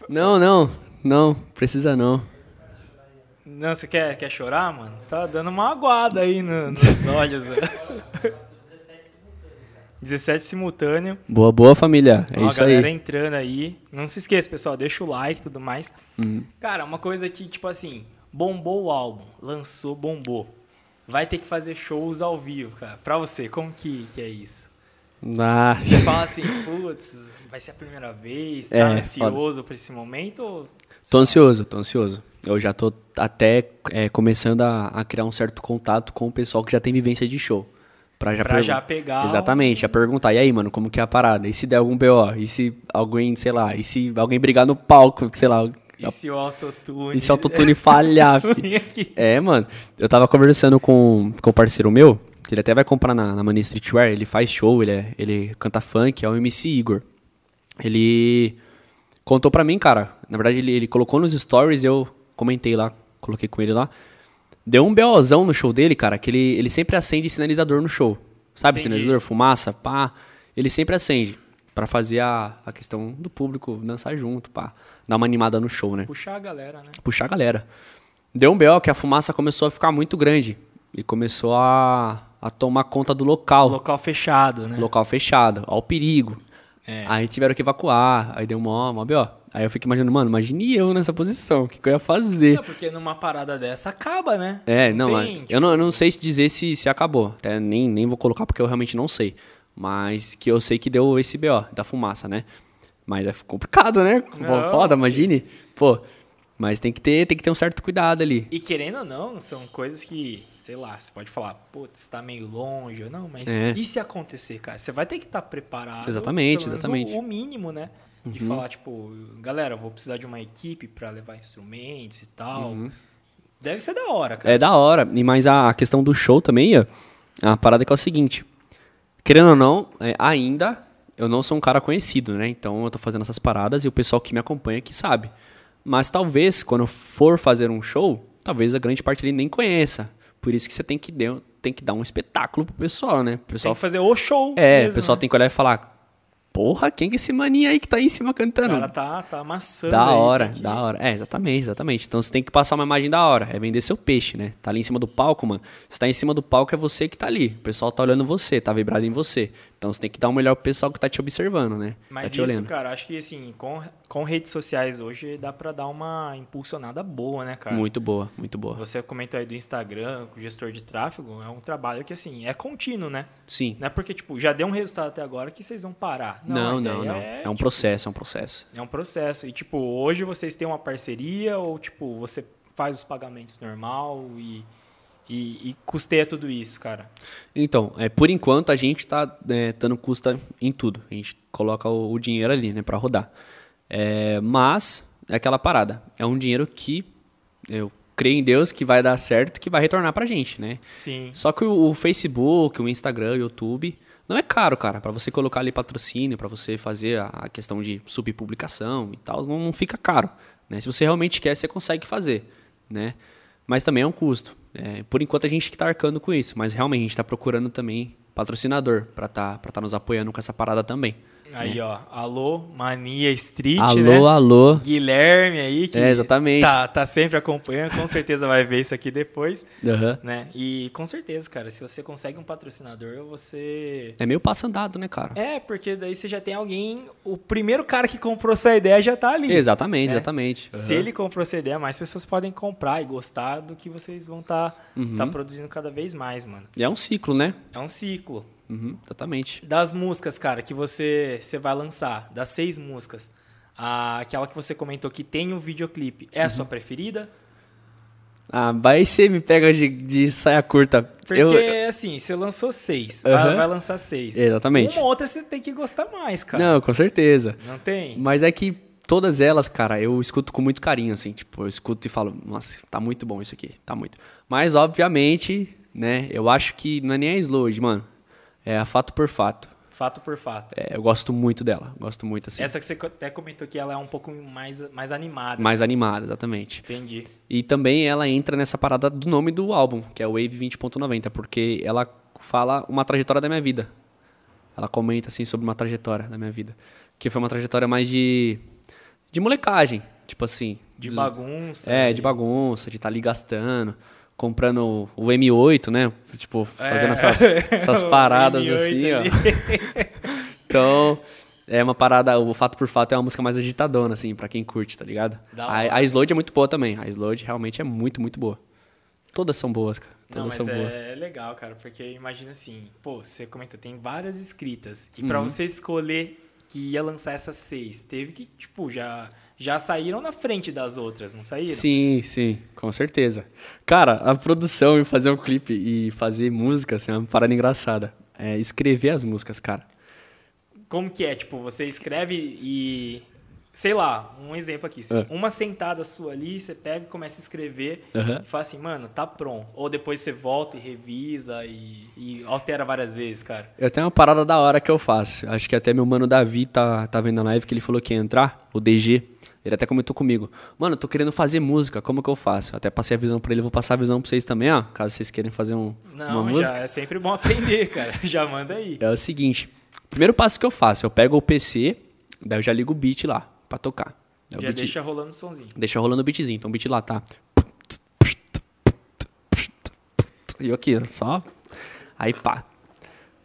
Não, não. Não, precisa não. Não, você quer, quer chorar, mano? Tá dando uma aguada aí no- nos olhos. *laughs* né? 17 simultâneo. Boa, boa, família. É Ó, isso a galera aí. entrando aí. Não se esqueça, pessoal, deixa o like e tudo mais. Uhum. Cara, uma coisa que, tipo assim, bombou o álbum, lançou, bombou. Vai ter que fazer shows ao vivo, cara. Pra você, como que, que é isso? Ah, Você fala assim, putz, vai ser a primeira vez, tá É, ansioso pra esse momento? Ou... Tô ansioso, tô ansioso. Eu já tô até é, começando a, a criar um certo contato com o pessoal que já tem vivência de show. Pra já, Pra pergun- já pegar Exatamente, já perguntar, e aí, mano, como que é a parada? E se der algum BO? E se alguém, sei lá, e se alguém brigar no palco, sei lá, E se o autotune... e se o autotune falhar? *laughs* É, mano. Eu tava conversando com, com um parceiro meu, que ele até vai comprar na, na Mania Streetwear, ele faz show, ele, é, ele canta funk, é o MC Igor. Ele contou pra mim, cara. Na verdade, ele, ele colocou nos stories, eu comentei lá, coloquei com ele lá. Deu um BOzão no show dele, cara, que ele, ele sempre acende sinalizador no show. Sabe, Entendi. sinalizador, fumaça, pá. Ele sempre acende. Pra fazer a, a questão do público dançar junto, pá. Dar uma animada no show, né? Puxar a galera, né? puxar a galera. Deu um BO que a fumaça começou a ficar muito grande e começou a, a tomar conta do local, Local fechado, né? local fechado, ao perigo. É. Aí tiveram que evacuar, aí deu mó, mó B.O. Aí eu fico imaginando, mano, imagine eu nessa posição, o que, que eu ia fazer? Não, porque numa parada dessa acaba, né? É, não, tem, é- eu não, eu não sei se dizer se, se acabou. Até nem, nem vou colocar porque eu realmente não sei. Mas que eu sei que deu esse BO da fumaça, né? Mas é complicado, né? Não. Foda, imagine. Pô, mas tem que ter, tem que ter um certo cuidado ali. E querendo ou não, são coisas que, sei lá, você pode falar, putz, tá meio longe ou não, mas É. e se acontecer, cara? Você vai ter que estar preparado. Exatamente, exatamente. O, o mínimo, né? De falar, tipo, galera, eu vou precisar de uma equipe pra levar instrumentos e tal. Deve ser da hora, cara. Uhum. É da hora. E mais a, a questão do show também, ó, é uma parada que é o seguinte. Querendo ou não, é, ainda eu não sou um cara conhecido, né? Então eu tô fazendo essas paradas e o pessoal que me acompanha que sabe. Mas talvez, quando eu for fazer um show, talvez a grande parte ali nem conheça. Por isso que você tem que, dar- tem que dar um espetáculo pro pessoal, né? O Tem pessoal, que fazer o show. é, mesmo, o pessoal né? tem que olhar e falar: Porra, quem que é esse maninho aí que tá aí em cima O cantando? cara tá, tá amassando. Da aí, hora, que- da hora. É, exatamente, exatamente. Então você tem que passar uma imagem da hora. É vender seu peixe, né? Tá ali em cima do palco, mano. Você tá em cima do palco, é você que tá ali. O pessoal tá olhando você, tá vibrado em você. Então você tem que dar o melhor pro pessoal que tá te observando, né? Mas tá te isso, olhando. cara, acho que assim, com, com redes sociais hoje dá pra dar uma impulsionada boa, né, cara? Muito boa, muito boa. Você comentou aí do Instagram, com o gestor de tráfego, é um trabalho que, assim, é contínuo, né? Sim. Não é porque, tipo, já deu um resultado até agora que vocês vão parar. Não, não, ideia não. É, É um processo, é um processo. é um processo. E, tipo, hoje vocês têm uma parceria ou, tipo, você faz os pagamentos normal e, e, e custeia tudo isso, cara? Então, é, por enquanto a gente tá é, dando custa em tudo. A gente coloca o, o dinheiro ali, né, pra rodar. É, mas, é aquela parada. É um dinheiro que eu creio em Deus que vai dar certo, que vai retornar pra gente, né? Sim. Só que o, o Facebook, o Instagram, o YouTube, não é caro, cara. Pra você colocar ali patrocínio, pra você fazer a, a questão de subpublicação e tal, não, não fica caro. Né? Se você realmente quer, você consegue fazer, né? Mas também é um custo. É, por enquanto a gente que tá arcando com isso, mas realmente a gente tá procurando também patrocinador pra tá, pra tá nos apoiando com essa parada também. Aí, ó, alô, Mania Street, alô, né? alô. Guilherme aí, que É, exatamente. Tá, tá sempre acompanhando, com certeza vai ver isso aqui depois, Aham. né? E com certeza, cara, se você consegue um patrocinador, você... É meio passo andado, né, cara? É, porque daí você já tem alguém... O primeiro cara que comprou essa ideia já tá ali. Exatamente, né? exatamente. Se ele comprou essa ideia, mais pessoas podem comprar e gostar do que vocês vão estar tá, Uhum. tá produzindo cada vez mais, mano. E é um ciclo, né? É um ciclo. Uhum, exatamente. Das músicas, cara, que você, você vai lançar, das seis músicas, a, aquela que você comentou que tem o videoclipe, é a Uhum. sua preferida? Ah, vai ser me pega de, de saia curta. Porque, Eu- assim, você lançou seis, Aham. vai, vai lançar seis. Exatamente. Uma outra você tem que gostar mais, cara. Não, com certeza. Não tem? Mas é que todas elas, cara, eu escuto com muito carinho, assim. Tipo, eu escuto e falo, nossa, tá muito bom isso aqui, tá muito. Mas, obviamente, né, eu acho que não é nem a Slowed, mano. É a Fato por Fato. Fato por fato. É, eu gosto muito dela, gosto muito, assim. Essa que você até comentou que ela é um pouco mais, mais animada. Mais animada, exatamente. Entendi. E também ela entra nessa parada do nome do álbum, que é o Wave 20.90, porque ela fala uma trajetória da minha vida. Ela comenta assim sobre uma trajetória da minha vida, que foi uma trajetória mais de de molecagem, tipo assim, De dos- bagunça. É, e- de bagunça, de estar ali gastando, comprando o M8, né? Tipo, fazendo É. essas, essas *laughs* paradas M8 assim, ó. ali. *laughs* Então, é uma parada, o Fato por Fato é uma música mais agitadona, assim, pra quem curte, tá ligado? A, a Slowed é muito boa também. A Slowed realmente é muito, muito boa. Todas são boas, cara. Não, Todas mas são boas. é legal, cara, porque imagina assim, pô, você comentou, tem várias escritas. E pra Uhum. você escolher que ia lançar essas seis, teve que, tipo, já, já saíram na frente das outras, não saíram? Sim, sim, com certeza. Cara, a produção e fazer um clipe e fazer música, assim, é uma parada engraçada. É escrever as músicas, cara. Como que é? Tipo, você escreve e. Sei lá, um exemplo aqui. É. Uma sentada sua ali, você pega e começa a escrever Aham. e fala assim, mano, tá pronto. Ou depois você volta e revisa e, e altera várias vezes, cara. Eu tenho uma parada da hora que eu faço. Acho que até meu mano Davi tá, tá vendo a live que ele falou que ia entrar, o DG. Ele até comentou comigo. Mano, eu tô querendo fazer música, como que eu faço? Até passei a visão pra ele, vou passar a visão pra vocês também, ó. Caso vocês queiram fazer um, Não, uma música. é sempre bom aprender, cara. *laughs* Já manda aí. É o seguinte: primeiro passo que eu faço, eu pego o PC, daí eu já ligo o beat lá pra tocar. Daí o Já beat- deixa rolando o somzinho. Deixa rolando o beatzinho. Então o beat lá tá. E eu aqui, só. Aí pá.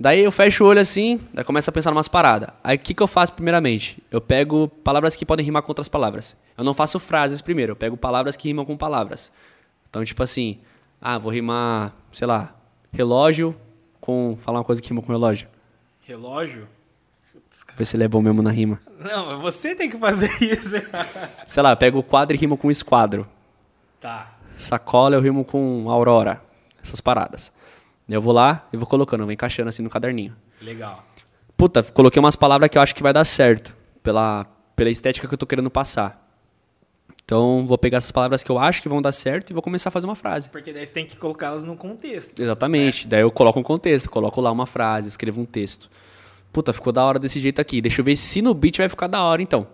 Daí eu fecho o olho assim, daí começo a pensar em umas paradas. Aí o que, que eu faço primeiramente? Eu pego palavras que podem rimar com outras palavras. Eu não faço frases primeiro, eu pego palavras que rimam com palavras. Então, tipo assim, ah, vou rimar, sei lá, relógio com. falar uma coisa que rima com relógio. Relógio? Ver se ele é bom mesmo na rima. Não, você tem que fazer *laughs* isso. Sei lá, eu pego quadro e rimo com esquadro. tá. Sacola eu rimo com aurora. Essas paradas. Eu vou lá e vou colocando, vou encaixando assim no caderninho. Legal. Puta, coloquei umas palavras que eu acho que vai dar certo. Pela, pela estética que eu tô querendo passar. Então, vou pegar essas palavras que eu acho que vão dar certo e vou começar a fazer uma frase. Porque daí você tem que colocá-las no contexto. Exatamente. Daí eu coloco um contexto, coloco lá uma frase, escrevo um texto. Puta, ficou da hora desse jeito aqui. Deixa eu ver se no beat vai ficar da hora então.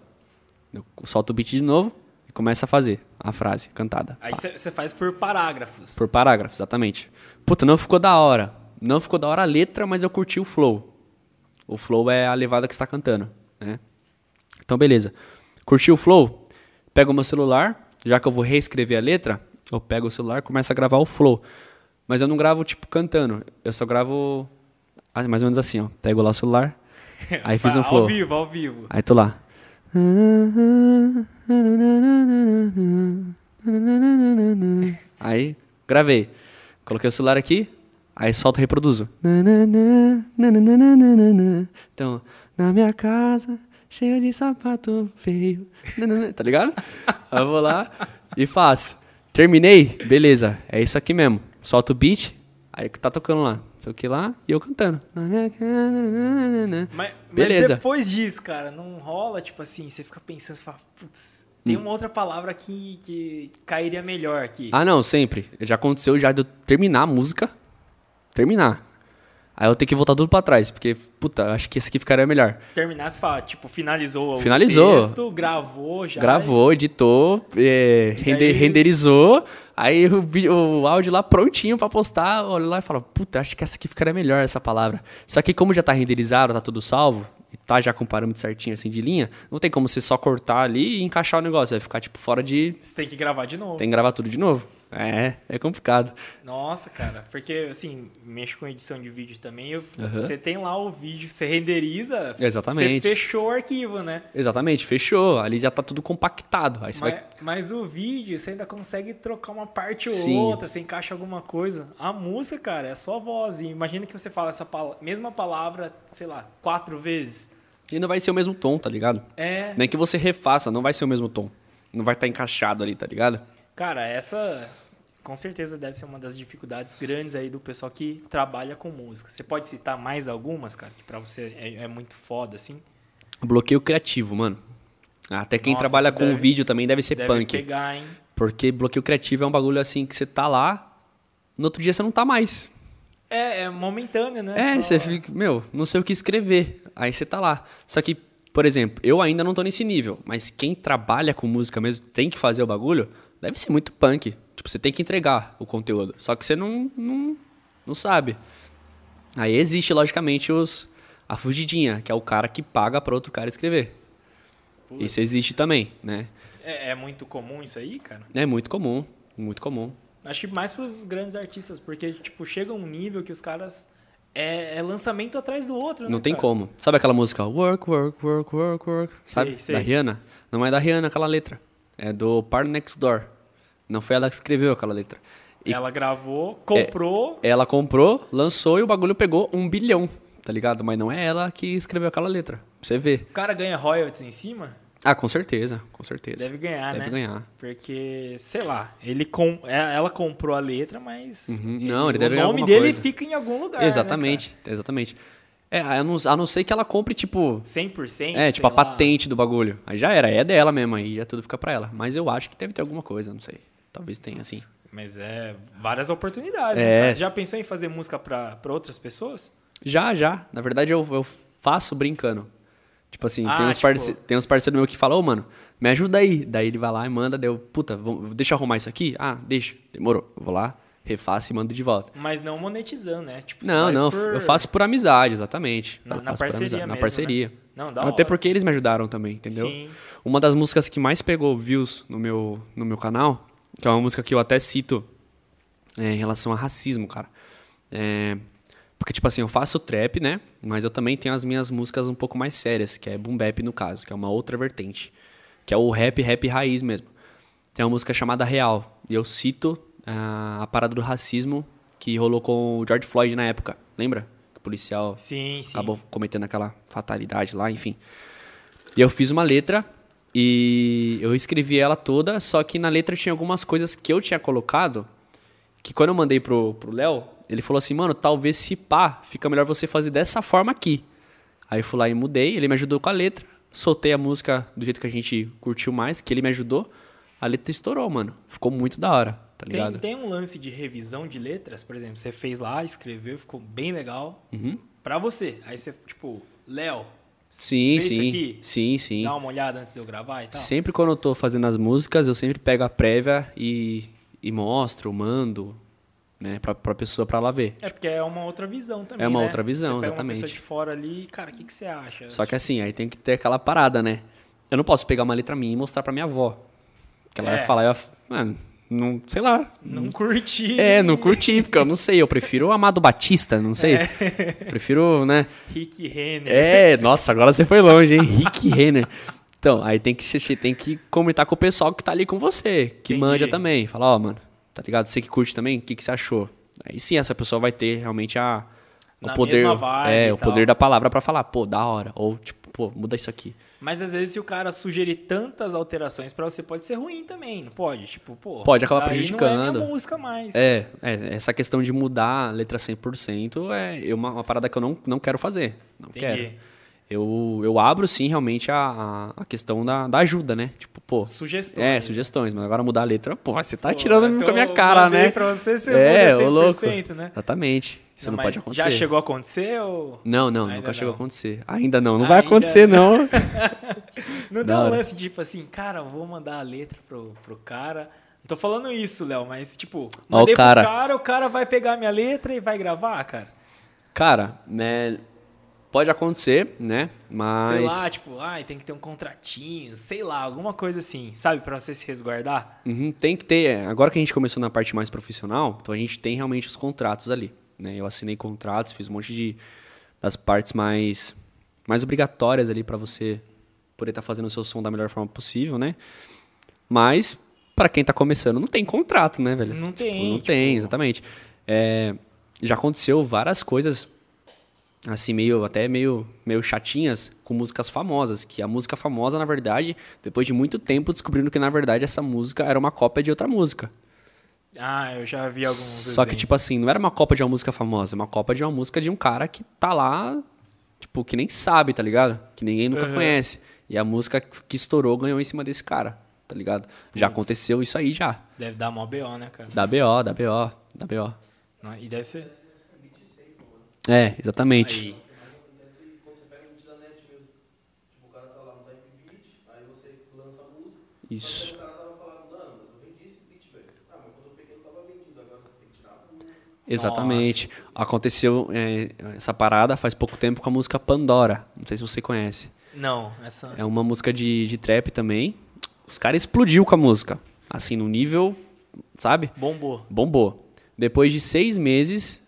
Eu solto o beat de novo e começo a fazer a frase cantada. Aí você faz por parágrafos. Por parágrafo, exatamente. Puta, não ficou da hora. Não ficou da hora a letra, mas eu curti o flow. O flow é a levada que está cantando, né? Então, beleza. Curti o flow? Pego o meu celular, já que eu vou reescrever a letra, eu pego o celular e começo a gravar o flow. Mas eu não gravo, tipo, cantando. Eu só gravo ah, mais ou menos assim, ó. Pego lá o celular, aí fiz um *laughs* flow. Ao vivo, ao vivo. Aí tô lá. Aí, gravei. Coloquei o celular aqui, aí solto e reproduzo. Então, na minha casa, cheia de sapato feio. *laughs* Tá ligado? Aí eu vou lá e faço. Terminei? Beleza, é isso aqui mesmo. Solto o beat, aí tá tocando lá. Sei o que lá, e eu cantando. Mas, mas Beleza. depois disso, cara, não rola, tipo assim, você fica pensando, você fala, putz, tem uma outra palavra que, que cairia melhor aqui. Ah, não, sempre. Já aconteceu já de eu terminar a música. Terminar. Aí eu tenho que voltar tudo pra trás, porque, puta, acho que esse aqui ficaria melhor. Terminar, você fala, tipo, finalizou, Finalizou. o texto, gravou já. Gravou, editou, é, E rende- daí- renderizou, aí o, o áudio lá prontinho pra postar, olha lá e fala, puta, acho que essa aqui ficaria melhor, essa palavra. Só que como já tá renderizado, tá tudo salvo, e tá já com parâmetro certinho assim de linha, não tem como você só cortar ali e encaixar o negócio, vai ficar tipo fora de... Você tem que gravar de novo. Tem que gravar tudo de novo. É, é complicado. Nossa, cara, porque assim, mexo com edição de vídeo também. eu- Aham. Você tem lá o vídeo, você renderiza. Exatamente. Você fechou o arquivo, né? Exatamente, fechou, ali já tá tudo compactado, aí você Mas, vai... mas o vídeo, você ainda consegue trocar uma parte ou Sim. outra, você encaixa alguma coisa. A música, cara, é a sua voz. E imagina que você fala essa pala- mesma palavra, sei lá, quatro vezes. E não vai ser o mesmo tom, tá ligado? É. Nem que você refaça, não vai ser o mesmo tom. Não vai estar encaixado ali, tá ligado? Cara, essa com certeza deve ser uma das dificuldades grandes aí do pessoal que trabalha com música. Você pode citar mais algumas, cara, que pra você é, é muito foda, assim? Bloqueio criativo, mano. Até quem Nossa, trabalha com deve- vídeo também deve ser Deve punk. pegar, hein? Porque bloqueio criativo é um bagulho assim que você tá lá, no outro dia você não tá mais. É, é momentâneo, né? É, Só- você fica, meu, não sei o que escrever. Aí você tá lá. Só que, por exemplo, eu ainda não tô nesse nível, mas quem trabalha com música mesmo, tem que fazer o bagulho, deve ser muito punk. Tipo, você tem que entregar o conteúdo. Só que você não, não, não sabe. Aí existe, logicamente, os a fugidinha, que é o cara que paga para outro cara escrever. Putz. Isso existe também, né? É, é muito comum isso aí, cara? É muito comum, muito comum. Acho que mais pros grandes artistas, porque, tipo, chega um nível que os caras. É, é lançamento atrás do outro, Não né, tem cara? como. Sabe aquela música Work, Work, Work, Work, Work? Sabe? sei. Da Rihanna? Não é da Rihanna aquela letra. É do Party Next Door. Não foi ela que escreveu aquela letra. E Ela gravou, comprou. ela comprou, lançou e o bagulho pegou um bilhão, tá ligado? Mas não é ela que escreveu aquela letra. Pra você ver. O cara ganha royalties em cima? Ah, com certeza, com certeza. Deve ganhar, Deve né? ganhar. Porque, sei lá, ele com... é, ela comprou a letra, mas. Uhum. Não, ele deve O nome dele coisa. fica em algum lugar. né, exatamente, exatamente. É, a não, a não ser que ela compre, tipo, cara? 100%. É, tipo a lá. patente do bagulho. Aí já era, é dela mesmo, aí já tudo fica pra ela. Mas eu acho que deve ter alguma coisa, não sei. Talvez tenha, assim. Mas é várias oportunidades. É. né? Já pensou em fazer música pra, pra outras pessoas? Já, já. Na verdade, eu, eu faço brincando. Tipo assim, Ah, tem, uns tipo- parce... tem uns parceiros meus que falam, ô, mano, me ajuda aí. Daí ele vai lá e manda, deu, puta, vamos- deixa eu arrumar isso aqui? Ah, deixa. Demorou. Eu vou lá, refaço e mando de volta. Mas não monetizando, né? Tipo, Não, não, por- eu faço por amizade, exatamente. Na- na parceria amizade, Na mesmo, parceria. né? Não, Até hora. porque eles me ajudaram também, entendeu? Sim. Uma das músicas que mais pegou views no meu, no meu canal, que é uma música que eu até cito é, em relação a racismo, cara. É, Porque, tipo assim, eu faço trap, né? Mas eu também tenho as minhas músicas um pouco mais sérias, que é boom bap no caso, que é uma outra vertente. Que é o rap, rap raiz mesmo. Tem uma música chamada Real. E eu cito ah, a parada do racismo que rolou com o George Floyd na época. Lembra? Que o policial Sim, sim. acabou cometendo aquela fatalidade lá, enfim. E eu fiz uma letra e eu escrevi ela toda, só que na letra tinha algumas coisas que eu tinha colocado que quando eu mandei pro pro Léo, ele falou assim, mano, talvez se pá, fica melhor você fazer dessa forma aqui. Aí eu fui lá e mudei, ele me ajudou com a letra, soltei a música do jeito que a gente curtiu mais, que ele me ajudou, a letra estourou, mano. Ficou muito da hora, tá Tem, ligado? tem um lance de revisão de letras, por exemplo, você fez lá, escreveu, ficou bem legal. Uhum. Pra você. Aí você, tipo, Léo, Sim, sim. aqui? Sim, sim. dá uma olhada antes de eu gravar e tal. Sempre quando eu tô fazendo as músicas, eu sempre pego a prévia e, e mostro, mando, né, pra, pra pessoa pra ela ver. É porque é uma outra visão também. É uma né? outra visão, você pega exatamente. Uma pessoa de fora ali, cara, o que, que você acha? Só que assim, aí tem que ter aquela parada, né? Eu não posso pegar uma letra minha e mostrar pra minha avó. Que ela É. vai falar, eu, mano, não, sei lá. Não curti. É, não curti, porque eu não sei. Eu prefiro o Amado Batista, não sei. Prefiro, né? Rick Renner. É, nossa, agora você foi longe, hein? Rick Renner. Então, aí tem que, você tem que comentar com o pessoal que tá ali com você, que Entendi. manja também. Fala, ó, mano, tá ligado? Você que curte também, o que, que você achou? Aí sim, essa pessoa vai ter realmente a, o Na poder. é, o poder da palavra pra falar, pô, da hora. Ou, tipo, pô, muda isso aqui. Mas às vezes se o cara sugerir tantas alterações pra você, pode ser ruim também, não pode? Tipo, pô. Pode acabar daí Não é prejudicando. música mais. É, é, essa questão de mudar a letra 100% é uma, uma parada que eu não, não quero fazer. Não Entendi. quero. Eu, eu abro, sim, realmente a, a, questão da, da ajuda, né? Tipo, pô. Sugestões. É, sugestões, mas agora mudar a letra, pô, você tá Pô, tirando então com a minha cara, mandei né? pra você, você é, muda ô louco. 100%, né? Exatamente. Isso não, mas pode acontecer. Já chegou a acontecer ou... Não, não, Ainda nunca chegou a não. acontecer. Ainda não, não vai Ainda acontecer, não. Não *laughs* tem um lance tipo assim, cara, vou mandar a letra pro, pro cara. Não tô falando isso, Léo, mas tipo, Ó, o mandei cara. pro cara, o cara vai pegar minha letra e vai gravar, cara. Cara, né? Pode acontecer, né? Mas. Sei lá, tipo, ai, tem que ter um contratinho, sei lá, alguma coisa assim, sabe, pra você se resguardar. Uhum, tem que ter. é, Agora que a gente começou na parte mais profissional, então a gente tem realmente os contratos ali. Né? Eu assinei contratos, fiz um monte de das partes mais mais obrigatórias ali pra você poder estar fazendo o seu som da melhor forma possível, né? Mas pra quem tá começando, não tem contrato, né, velho? Não Tipo, tem, não tipo- tem, exatamente. É, já aconteceu várias coisas assim meio até meio meio chatinhas com músicas famosas, que a música famosa na verdade, depois de muito tempo descobrindo que na verdade essa música era uma cópia de outra música. Ah, eu já vi alguns Só que exemplos. tipo assim, não era uma cópia de uma música famosa, é uma cópia de uma música de um cara que tá lá, tipo, que nem sabe, tá ligado? Que ninguém nunca Aham. conhece. E a música que estourou ganhou em cima desse cara, tá ligado? Já aconteceu isso aí já. Deve dar mó BO, né, cara? Da BO, da BO, da BO. E deve ser... É, exatamente. Aí. Isso. Exatamente. Aconteceu é, essa parada faz pouco tempo com a música Pandora. Não sei se você conhece. Não, essa... É uma música de, de trap também. Os caras explodiu com a música. Assim, no nível, sabe? Bombou. Bombou. Depois de seis meses,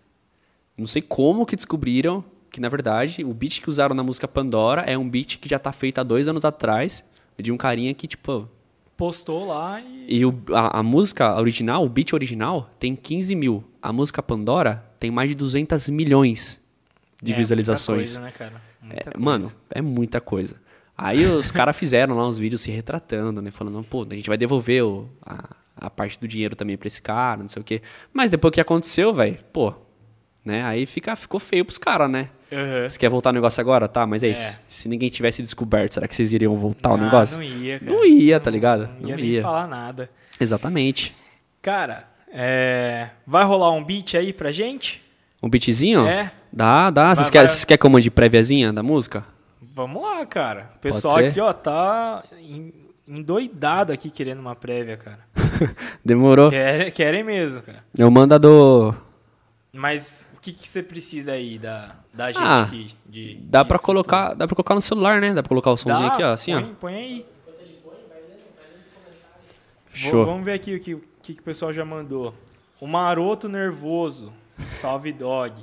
não sei como que descobriram que, na verdade, o beat que usaram na música Pandora é um beat que já tá feito há dois anos atrás, de um carinha que, tipo. Postou lá e... E o- a, a música original, o beat original, tem 15 mil. A música Pandora tem mais de 200 milhões de É, visualizações. Muita coisa, né, cara? Muita É, mano, é muita coisa. Aí os *laughs* caras fizeram lá uns vídeos se retratando, né? Falando, pô, a gente vai devolver o- a, a parte do dinheiro também pra esse cara, não sei o quê. Mas depois que aconteceu, velho, pô, né? Aí fica, ficou feio pros caras, né? Aham. Você quer voltar o negócio agora? Tá, mas é, É. isso. Se ninguém tivesse descoberto, será que vocês iriam voltar o Ah, negócio? Não ia, cara. Não ia, tá ligado? Não, Não ia nem ia. falar nada. Exatamente. Cara, é... vai rolar um beat aí pra gente? Um beatzinho? É. Dá, dá. Vocês querem, vai. querem que eu mande préviazinha da música? Vamos lá, cara. O pessoal aqui, ó, tá en- endoidado aqui querendo uma prévia, cara. *laughs* Demorou. Querem, querem mesmo, cara. Eu mando a do. Mas que, que você precisa aí da, da gente Ah, aqui? De, Dá estrutura? colocar, dá pra colocar no celular, né? Dá pra colocar o somzinho Dá, aqui, ó, assim, põe, ó. Põe aí. Vou- Show. Vamos ver aqui o que, o que, que o pessoal já mandou. O Maroto Nervoso. Salve, dog.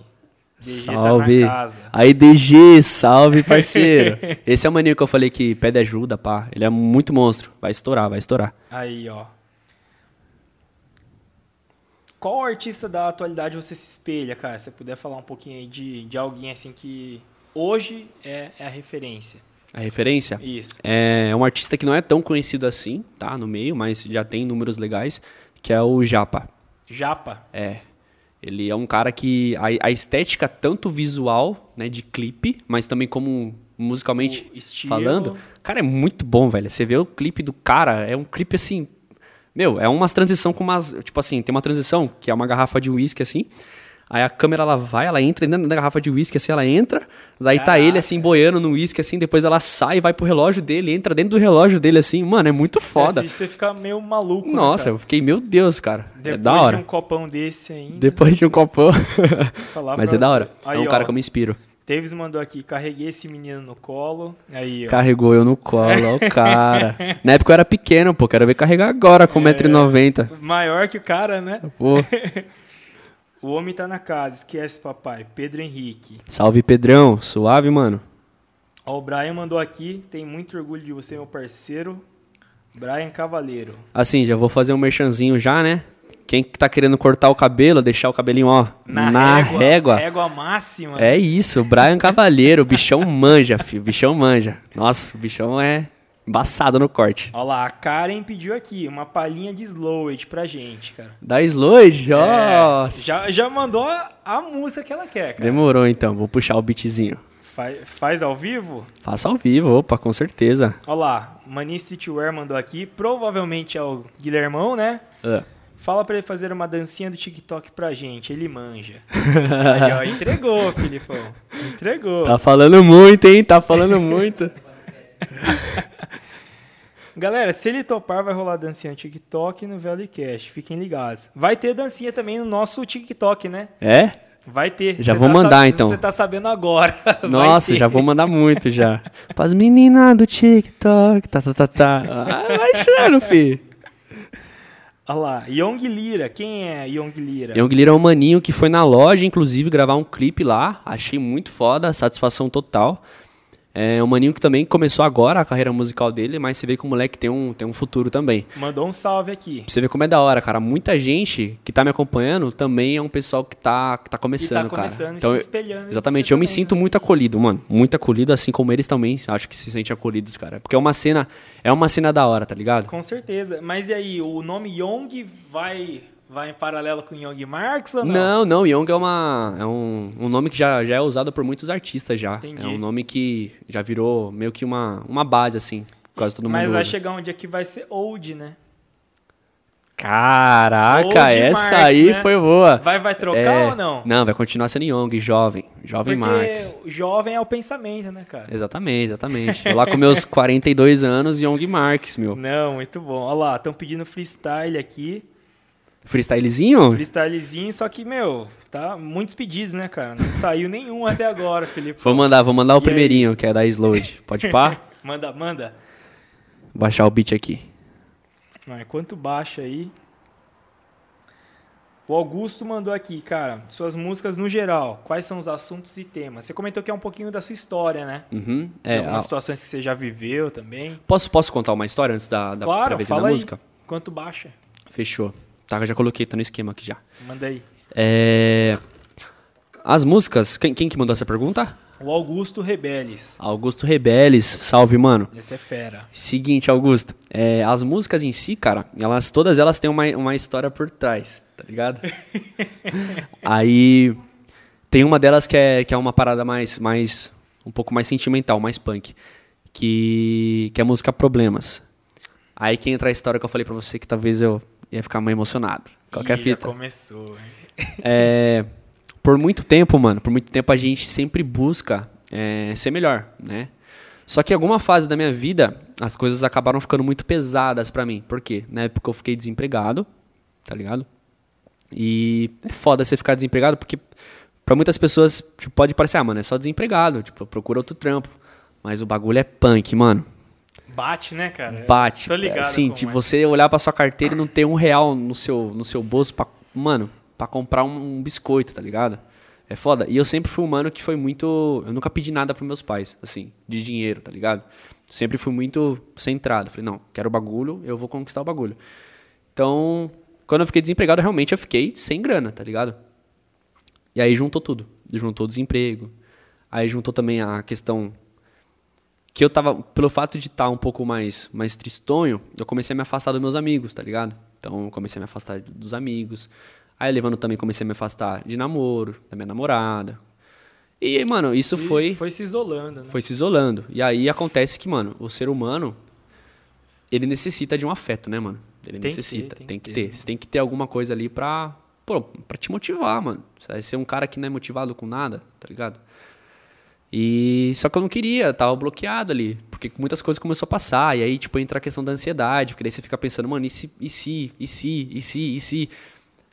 DG tá Salve. na casa. Aí, DG, salve, *laughs* parceiro. Esse é o maninho que eu falei que pede ajuda, pá. Ele é muito monstro. Vai estourar, vai estourar. Aí, ó. Qual artista da atualidade você se espelha, cara? Se você puder falar um pouquinho aí de, de alguém assim que hoje é, é a referência. A referência? Isso. É um artista que não é tão conhecido assim, tá? No meio, mas já tem números legais, que é o Japa. Japa. É. Ele é um cara que a, a estética tanto visual, né, de clipe, mas também como musicalmente falando, cara, é muito bom, velho. Você vê o clipe do cara, é um clipe assim, meu, é umas transição com umas, tipo assim, tem uma transição que é uma garrafa de uísque assim. Aí a câmera ela vai, ela entra dentro da garrafa de uísque assim, ela entra, daí tá Caraca. ele assim boiando no uísque assim, depois ela sai, vai pro relógio dele, entra dentro do relógio dele assim, mano, é muito foda. Você, você fica meio maluco. né, Nossa, eu fiquei, meu Deus, cara. Depois é da hora. de um copão desse ainda. Depois de um copão. *laughs* Mas é da hora. Aí, é um ó, cara que eu me inspiro. Davis mandou aqui, carreguei esse menino no colo. Aí, ó. Carregou eu no colo, ó o *laughs* cara. Na época eu era pequeno, pô. Quero ver carregar agora com É. 1,90m. Maior que o cara, né? Pô. *laughs* O homem tá na casa, esquece papai. Pedro Henrique. Salve, Pedrão. Suave, mano. Ó, o Brian mandou aqui, tem muito orgulho de você, meu parceiro. Brian Cavaleiro. Assim, já vou fazer um merchanzinho já, né? Quem que tá querendo cortar o cabelo, deixar o cabelinho, ó, na, régua. Régua máxima. É isso, Brian Cavalheiro. O bichão manja, filho. O bichão manja. Nossa, o bichão é embaçado no corte. Ó lá, a Karen pediu aqui uma palhinha de Slowed pra gente, cara. Da Slowed, É, nossa. já, já mandou a, música que ela quer, cara. Demorou então, vou puxar o beatzinho. Faz, faz ao vivo? Faça ao vivo, opa, com certeza. Ó lá, Mani Streetwear mandou aqui, provavelmente é o Guilhermão, né? Ah. Fala pra ele fazer uma dancinha do TikTok pra gente, ele manja. *laughs* Aí, ó, entregou, Filipão. Entregou. Tá falando muito, hein? Tá falando muito. *laughs* Galera, se ele topar, vai rolar dancinha no TikTok e no Valleycast. Fiquem ligados. Vai ter dancinha também no nosso TikTok, né? É? Vai ter. Já Você vou tá mandar, sab- então. Você tá sabendo agora. *laughs* Nossa, já vou mandar muito já. Pras meninas do TikTok, tá, tá, tá, tá. Ah, vai achando, fi. Olha lá, Young Lira. Quem é Young Lira? Young Lira é um maninho que foi na loja, inclusive, gravar um clipe lá. Achei muito foda, satisfação total. É um maninho que também começou agora a carreira musical dele, mas você vê que o moleque tem um, tem um futuro também. Mandou um salve aqui. Você ver como é da hora, cara. Muita gente que tá me acompanhando também é um pessoal que tá, que tá começando, tá começando cara. e Então, se espelhando. Exatamente, eu me também, sinto né? muito acolhido, mano. Muito acolhido, assim como eles também acho que se sentem acolhidos, cara. Porque é uma cena, é uma cena da hora, tá ligado? Com certeza. Mas e aí, o nome Young vai, vai em paralelo com Young Marx ou não? Não, não, Young é, uma, é um, um nome que já, já é usado por muitos artistas já. Entendi. É um nome que já virou meio que uma, uma base, assim. Quase todo mundo Mas vai usa. chegar um dia que vai ser old, né? Caraca, Old essa Marx, aí né? foi boa. Vai, vai trocar É, ou não? Não, vai continuar sendo Young, jovem. Jovem Porque Marx. jovem é o pensamento, né, cara? Exatamente, exatamente. Eu lá com meus *laughs* 42 anos, Young Marx, meu. Não, muito bom. Olha lá, estão pedindo freestyle aqui. Freestylezinho? Freestylezinho, só que, meu, tá muitos pedidos, né, cara? Não saiu nenhum até agora, Felipe. Vou mandar, vou mandar o E aí? primeirinho, que é da Slowed. Pode pá? *laughs* Manda, manda. Baixar o beat aqui. Não, enquanto baixa aí. O Augusto mandou aqui, cara, suas músicas no geral, quais são os assuntos e temas? Você comentou que é um pouquinho da sua história, né? Uhum. É, É, Algumas a- situações que você já viveu também. posso, posso contar uma história antes da, da claro, pra vez fala da aí. música? Enquanto baixa. Fechou. Tá, já coloquei, tá no esquema aqui já. Manda aí. É... As músicas, quem, quem que mandou essa pergunta? O Augusto Rebeles. Augusto Rebeles, salve, mano. Esse é fera. Seguinte, Augusto, é, as músicas em si, cara, elas todas elas têm uma, uma história por trás, tá ligado? *laughs* Aí tem uma delas que é, que é uma parada mais, mais um pouco mais sentimental, mais punk, que, que é a música Problemas. Aí que entra a história que eu falei pra você que talvez eu ia ficar mais emocionado. Qualquer Ih, fita. Já começou, hein? É, por muito tempo, mano, por muito tempo a gente sempre busca é, ser melhor, né? Só que em alguma fase da minha vida, as coisas acabaram ficando muito pesadas pra mim. Por quê? Na época eu fiquei desempregado, tá ligado? E é foda você ficar desempregado porque pra muitas pessoas tipo, pode parecer, ah, mano, é só desempregado, tipo, procura outro trampo. Mas o bagulho é punk, mano. Bate, né, cara? Bate. Tô ligado. assim, de é. você olhar pra sua carteira e não ter um real no seu, no seu bolso pra, mano, pra comprar um, um biscoito, tá ligado? É foda. E eu sempre fui um mano que foi muito. Eu nunca pedi nada pros meus pais, assim, de dinheiro, tá ligado? Sempre fui muito centrado. Falei, não, quero o bagulho, eu vou conquistar o bagulho. Então, quando eu fiquei desempregado, realmente eu fiquei sem grana, tá ligado? E aí juntou tudo. Juntou o desemprego. Aí juntou também a questão que eu tava, pelo fato de estar tá um pouco mais, mais tristonho, eu comecei a me afastar dos meus amigos, tá ligado? Então eu comecei a me afastar dos amigos. Aí levando também comecei a me afastar de namoro, da minha namorada. E, mano, isso e foi. Foi se isolando, né? Foi se isolando. E aí acontece que, mano, o ser humano, ele necessita de um afeto, né, mano? Ele tem necessita, que ter, tem, tem, que ter. ter. Você tem que ter alguma coisa ali pra, pô, pra te motivar, mano. Você vai ser um cara que não é motivado com nada, tá ligado? E só que eu não queria, tava bloqueado ali, porque muitas coisas começou a passar, e aí tipo entra a questão da ansiedade, porque daí você fica pensando, mano, e se, e se, e se, e se, e se?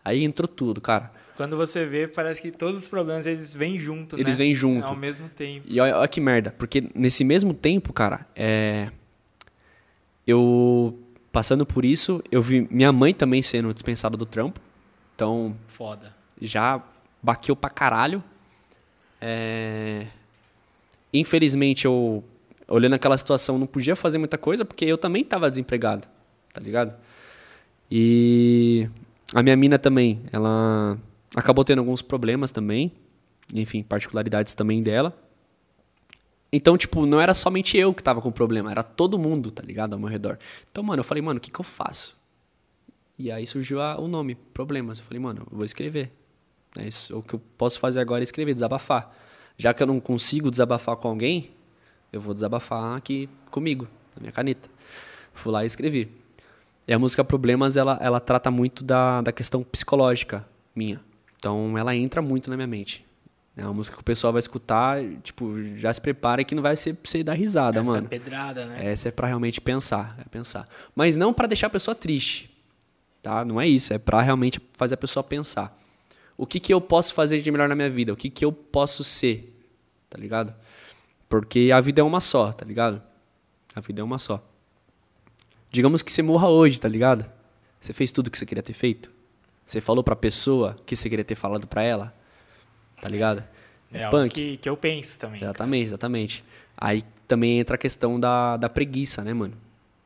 Aí entrou tudo, cara. Quando você vê, parece que todos os problemas eles vêm junto, Eles né? vêm junto. Ao mesmo tempo. E olha, olha que merda, porque nesse mesmo tempo, cara, é eu passando por isso, eu vi minha mãe também sendo dispensada do trampo. Então, foda. Já baqueou pra caralho. É infelizmente, eu, olhando aquela situação, não podia fazer muita coisa, porque eu também estava desempregado, tá ligado? E a minha mina também, ela acabou tendo alguns problemas também, enfim, particularidades também dela. Então, tipo, não era somente eu que tava com problema, era todo mundo, tá ligado, ao meu redor. Então, mano, eu falei, mano, o que que eu faço? E aí surgiu a, o nome, Problemas. Eu falei, mano, eu vou escrever. É isso, o que eu posso fazer agora é escrever, desabafar. Já que eu não consigo desabafar com alguém, eu vou desabafar aqui comigo, na minha caneta. Fui lá e escrevi. E a música Problemas, ela, ela trata muito da, da questão psicológica minha. Então, ela entra muito na minha mente. É uma música que o pessoal vai escutar, tipo, já se prepara que não vai ser pra você dar risada, Essa mano. Essa é pedrada, né? Essa é pra realmente pensar, é pensar. Mas não para deixar a pessoa triste, tá? Não é isso, é pra realmente fazer a pessoa pensar. O que, que eu posso fazer de melhor na minha vida? O que, que eu posso ser? Tá ligado? Porque a vida é uma só, tá ligado? A vida é uma só. Digamos que você morra hoje, tá ligado? Você fez tudo que você queria ter feito? Você falou pra pessoa que você queria ter falado pra ela? Tá ligado? É, é algo que, que eu penso também. Exatamente, cara. exatamente. Aí também entra a questão da, da preguiça, né, mano?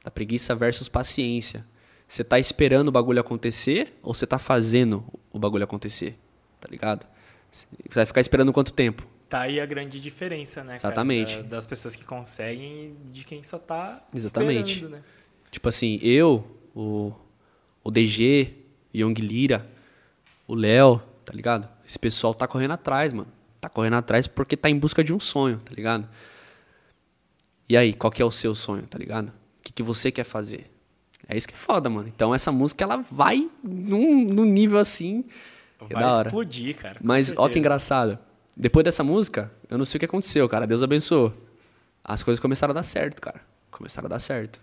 Da preguiça versus paciência. Você tá esperando o bagulho acontecer ou você tá fazendo o bagulho acontecer? Tá ligado? Você vai ficar esperando quanto tempo? Tá aí a grande diferença, né? Exatamente. Cara, das pessoas que conseguem e de quem só tá Exatamente. esperando, né? Tipo assim, eu, o, o DG, Young Lira, o Léo, tá ligado? Esse pessoal tá correndo atrás, mano. Tá correndo atrás porque tá em busca de um sonho, tá ligado? E aí, qual que é o seu sonho, tá ligado? O que, que você quer fazer? É isso que é foda, mano. Então essa música ela vai num, num nível assim. É vai é da hora. explodir, cara. Mas ó que engraçado. Depois dessa música, eu não sei o que aconteceu, cara. Deus abençoou. As coisas começaram a dar certo, cara. Começaram a dar certo.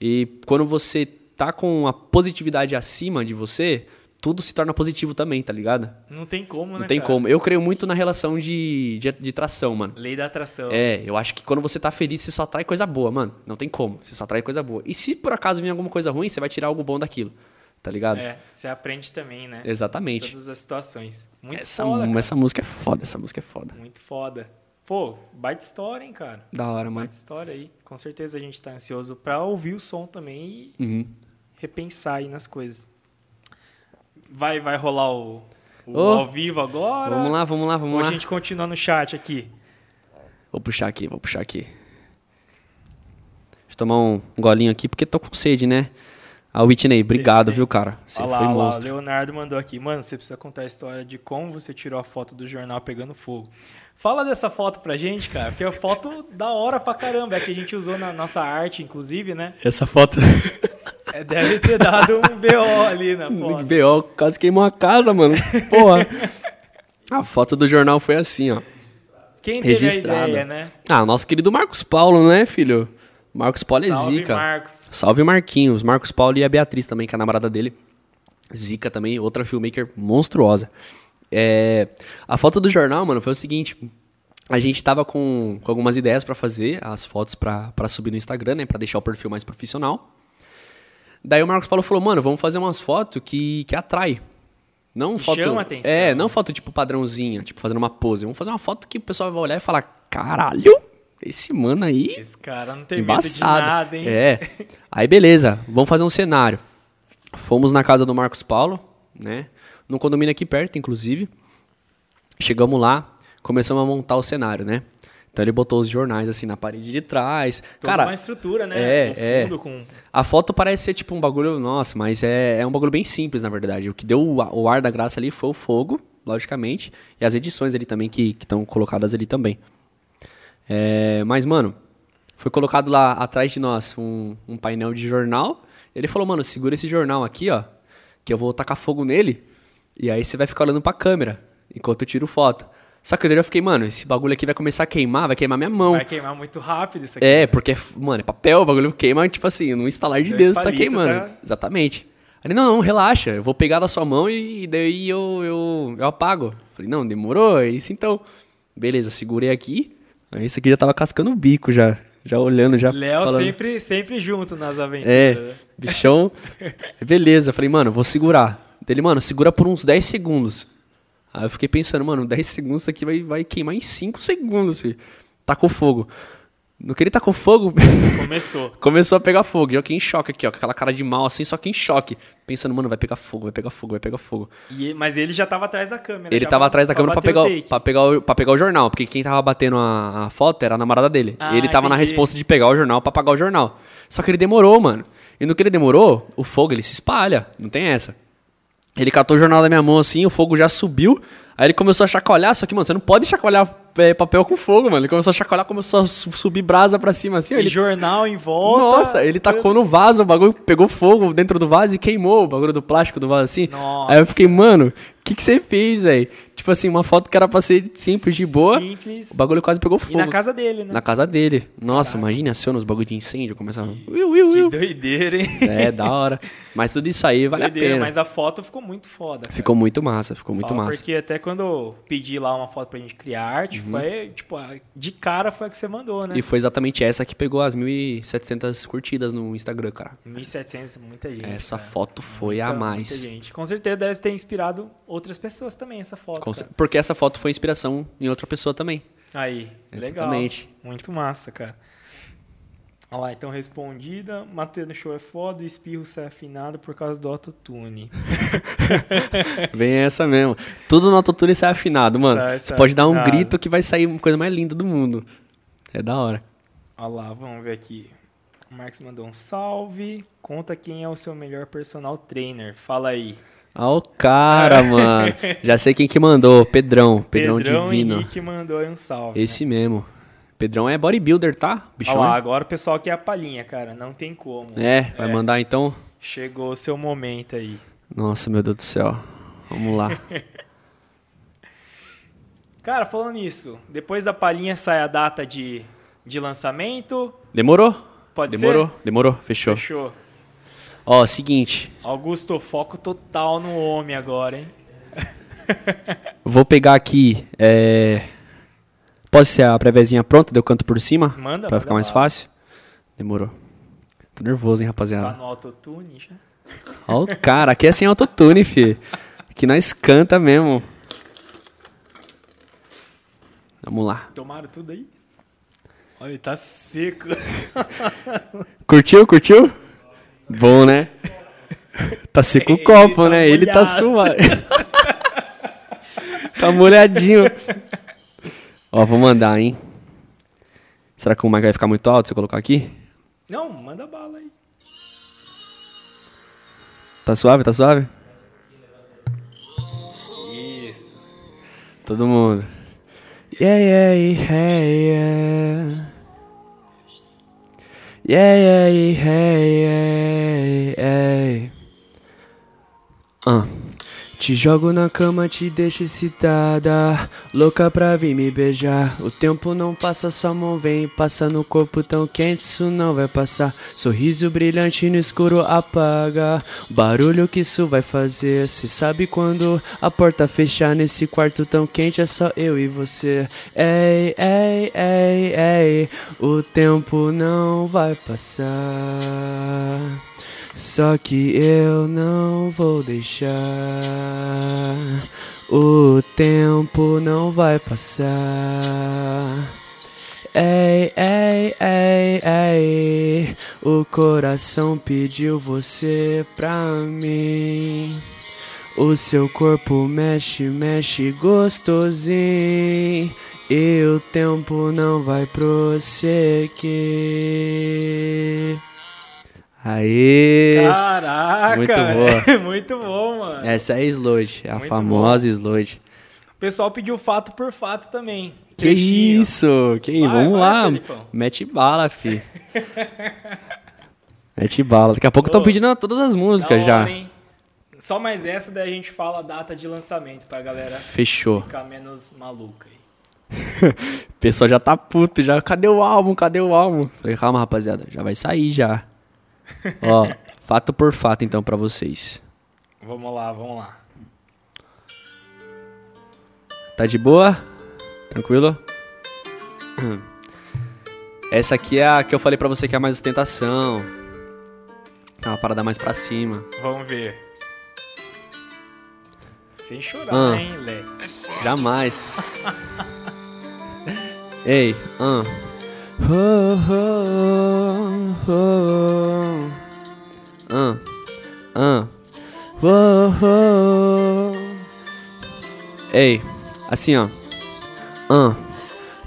E quando você tá com a positividade acima de você, tudo se torna positivo também, tá ligado? Não tem como, né? Não tem cara? como. Eu creio muito na relação de, de, de, tração, mano. Lei da atração. É, eu acho que quando você tá feliz, você só atrai coisa boa, mano. Não tem como. Você só atrai coisa boa. E se por acaso vir alguma coisa ruim, você vai tirar algo bom daquilo. Tá ligado? É, você aprende também, né? Exatamente. Em todas as situações. Muito essa, foda. Essa música é foda, essa música é foda. Muito foda. Pô, baita história, hein, cara? Da hora, mano. Baita história aí. Com certeza a gente tá ansioso pra ouvir o som também e uhum. repensar aí nas coisas. Vai, vai rolar o, o oh, ao vivo agora? Vamos lá, vamos lá, vamos Ou lá. a gente continua no chat aqui? Vou puxar aqui, vou puxar aqui. Deixa eu tomar um golinho aqui, porque tô com sede, né? A Whitney, obrigado, viu, cara? Você olha foi monstro. Leonardo mandou aqui. Mano, você precisa contar a história de como você tirou a foto do jornal pegando fogo. Fala dessa foto pra gente, cara, porque é foto da hora pra caramba. É que a gente usou na nossa arte, inclusive, né? Essa foto... *laughs* É, deve ter dado um BO ali na foto. BO, quase queimou a casa, mano. Porra. a foto do jornal foi assim, ó. Quem teve Registrada. a ideia, né? Ah, nosso querido Marcos Paulo, né, filho? Marcos Paulo é Salve, zica. Marcos. Salve Marquinhos. Marcos Paulo e a Beatriz também, que é a namorada dele. Zica também, outra filmmaker monstruosa. É, a foto do jornal, mano, foi o seguinte. A gente tava com, com algumas ideias para fazer as fotos para subir no Instagram, né? Pra deixar o perfil mais profissional. Daí o Marcos Paulo falou, mano, vamos fazer umas fotos que, que atrai. Não Que foto. chama atenção, é, não foto tipo padrãozinha, tipo fazendo uma pose. Vamos fazer uma foto que o pessoal vai olhar e falar: caralho, esse mano aí. Esse cara não tem Embaçado. medo de nada, hein? É. Aí beleza, vamos fazer um cenário. Fomos na casa do Marcos Paulo, né? No condomínio aqui perto, inclusive. Chegamos lá, começamos a montar o cenário, né? Então ele botou os jornais assim na parede de trás. Toda Cara, uma estrutura, né? é, no é. fundo, com... a foto parece ser tipo um bagulho, nossa, mas é, é um bagulho bem simples, na verdade. O que deu o ar da graça ali foi o fogo, logicamente, e as edições ali também que estão colocadas ali também. É, mas, mano, foi colocado lá atrás de nós um, um painel de jornal. Ele falou, mano, segura esse jornal aqui, ó, que eu vou tacar fogo nele, e aí você vai ficar olhando pra câmera, enquanto eu tiro foto. Só que eu já fiquei, mano, esse bagulho aqui vai começar a queimar, vai queimar minha mão. Vai queimar muito rápido isso aqui. É, porque, mano, é papel, o bagulho queima, tipo assim, num instalar de Deus tá queimando. tá? Exatamente. Aí ele, não, não, relaxa, eu vou pegar da sua mão e, e daí eu, eu, eu apago. Falei, não, demorou, é isso então. Beleza, segurei aqui. Aí esse aqui já tava cascando o bico já. Já olhando, já Léo sempre, sempre junto nas aventuras. É, né? bichão. *laughs* Beleza, falei, mano, vou segurar. Dele, mano, segura por uns 10 segundos. Aí eu fiquei pensando, mano, 10 segundos isso aqui vai, vai queimar em 5 segundos, filho. Tacou fogo. No que ele tacou fogo, *laughs* Começou. começou a pegar fogo. E eu fiquei em choque aqui, ó, com aquela cara de mal assim, só que em choque. Pensando, mano, vai pegar fogo, vai pegar fogo, vai pegar fogo. E, mas ele já tava atrás da câmera. Ele tava atrás da câmera pra pegar, o pra, pegar o, pra pegar o jornal, porque quem tava batendo a, a foto era a namorada dele. Ah, e ele tava na entendi. resposta de pegar o jornal pra pagar o jornal. Só que ele demorou, mano. E no que ele demorou, o fogo ele se espalha. Não tem essa. Ele catou o jornal da minha mão assim, o fogo já subiu. Aí ele começou a chacoalhar, só que, mano, você não pode chacoalhar é, papel com fogo, mano. Ele começou a chacoalhar, começou a su- subir brasa pra cima assim. E Ele jornal em volta. nossa, ele tacou no vaso, o bagulho pegou fogo dentro do vaso e queimou o bagulho do plástico do vaso assim. Nossa. Aí eu fiquei, mano, o que, que você fez, velho? Tipo assim, uma foto que era pra ser simples, de boa. Simples. O bagulho quase pegou E fogo. na casa dele, né? Na casa dele. Nossa, imagina aciona os bagulho de incêndio, começava. Uiu, uiu, Que uiu. doideira, hein? É, da hora. Mas tudo isso aí vale doideira, a pena. mas a foto ficou muito foda. cara. Ficou muito massa, ficou muito Fala, massa. Porque até quando eu pedi lá uma foto pra gente criar arte, foi, tipo, de cara foi a que você mandou, né? Uhum. E foi exatamente essa que pegou as 1.700 curtidas no Instagram, cara. 1.700, muita gente. Essa cara. foto foi Muita- a Muita mais. gente. Com certeza deve ter inspirado outras pessoas também, essa foto. Com Porque essa foto foi inspiração em outra pessoa também. Aí, legal. Exatamente. Muito massa, cara. Olha lá, então respondida. Matuê no show é foda, o espirro sai afinado por causa do autotune. *laughs* Vem essa mesmo. Tudo no autotune sai afinado, mano. Sai, Você sai pode dar um afinado. grito que vai sair uma coisa mais linda do mundo. É da hora. Olha lá, vamos ver aqui. O Marcos mandou um salve. Conta quem é o seu melhor personal trainer. Fala aí. Olha o cara, mano. Já sei quem que mandou. Pedrão. Pedrão, Pedrão Divino. Henrique mandou aí um salve. Esse mesmo. Pedrão é bodybuilder, tá? Olha Bichão. lá, é- agora o pessoal quer a palhinha, cara. Não tem como. É, vai mandar então. Chegou o seu momento aí. Nossa, meu Deus do céu. Vamos lá. *laughs* Cara, falando nisso, depois da palhinha sai a data de, de lançamento. Demorou? Pode Demorou? ser? Demorou? Fechou. Fechou. Ó, seguinte. Augusto, foco total no homem agora, hein? *laughs* Vou pegar aqui. É... Pode ser a préviazinha pronta, deu canto por cima? Manda, Pra ficar mais bala. fácil? Demorou. Tô nervoso, hein, Tá rapaziada. no autotune já. Ó o cara, aqui é sem autotune, fi. Aqui nós canta mesmo. Vamos lá. Tomaram tudo aí? Olha, ele tá seco. Curtiu, curtiu? Bom, né? Tá seco o copo, tá né? Ele tá molhado. suave. tá molhadinho. Ó, vou mandar, hein? Será que o mic vai ficar muito alto se eu colocar aqui? Não, manda bala aí. Tá suave, tá suave? Isso. Todo mundo. Yeah, yeah, yeah, yeah. Yeah, yeah, yeah, yeah, yeah. Ah. Te jogo na cama, te deixo excitada. Louca pra vir me beijar. O tempo não passa, sua mão vem. Passa no corpo tão quente, isso não vai passar. Sorriso brilhante no escuro apaga. Barulho que isso vai fazer. Se sabe quando a porta fechar nesse quarto tão quente, é só eu e você. Ei, ei, ei, ei. O tempo não vai passar. Só que eu não vou deixar. O tempo não vai passar. Ei, ei, ei, ei. O coração pediu você pra mim. O seu corpo mexe, mexe gostosinho. E o tempo não vai prosseguir. Aê! Caraca! Muito boa. *laughs* Muito bom, mano. Essa é a Slode, a Muito famosa Slode. O pessoal pediu fato por fato também. Que Trechinho. isso? Que Vai, Vamos vai, lá. Felipão. Mete bala, fi. *laughs* Mete bala. Daqui a pouco estão pedindo todas as músicas já. hora? Só mais essa, daí a gente fala a data de lançamento pra galera Fechou. ficar menos maluca aí. *laughs* O pessoal já tá puto já. Cadê o álbum? Cadê o álbum? Falei, calma, rapaziada. Já vai sair já. Ó, fato por fato então pra vocês. Vamos lá, vamos lá. Tá de boa? Tranquilo? Essa aqui é a que eu falei pra você que é mais ostentação. É uma parada mais pra cima. Vamos ver. Sem chorar, Ah. hein, Leque? Jamais. *laughs* Ei, ah. Oh, oh, oh. Oh, oh. Ei, assim ó. Ah.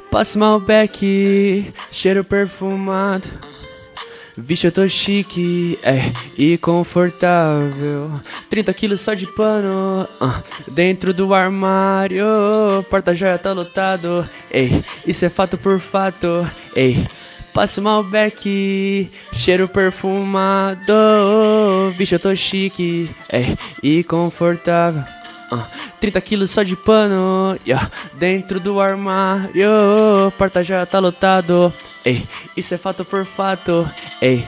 Passe Malbec, cheiro perfumado. Vixe, eu tô chique, é, e confortável. 30 quilos só de pano, ah, dentro do armário. Porta-joia tá lotado, ei, isso é fato por fato, ei. Passo Malbec, cheiro perfumado. Vixe, eu tô chique, é, e confortável. Ah, 30 quilos só de pano, yeah, dentro do armário. Porta já tá lotado, ei, isso é fato por fato, ei.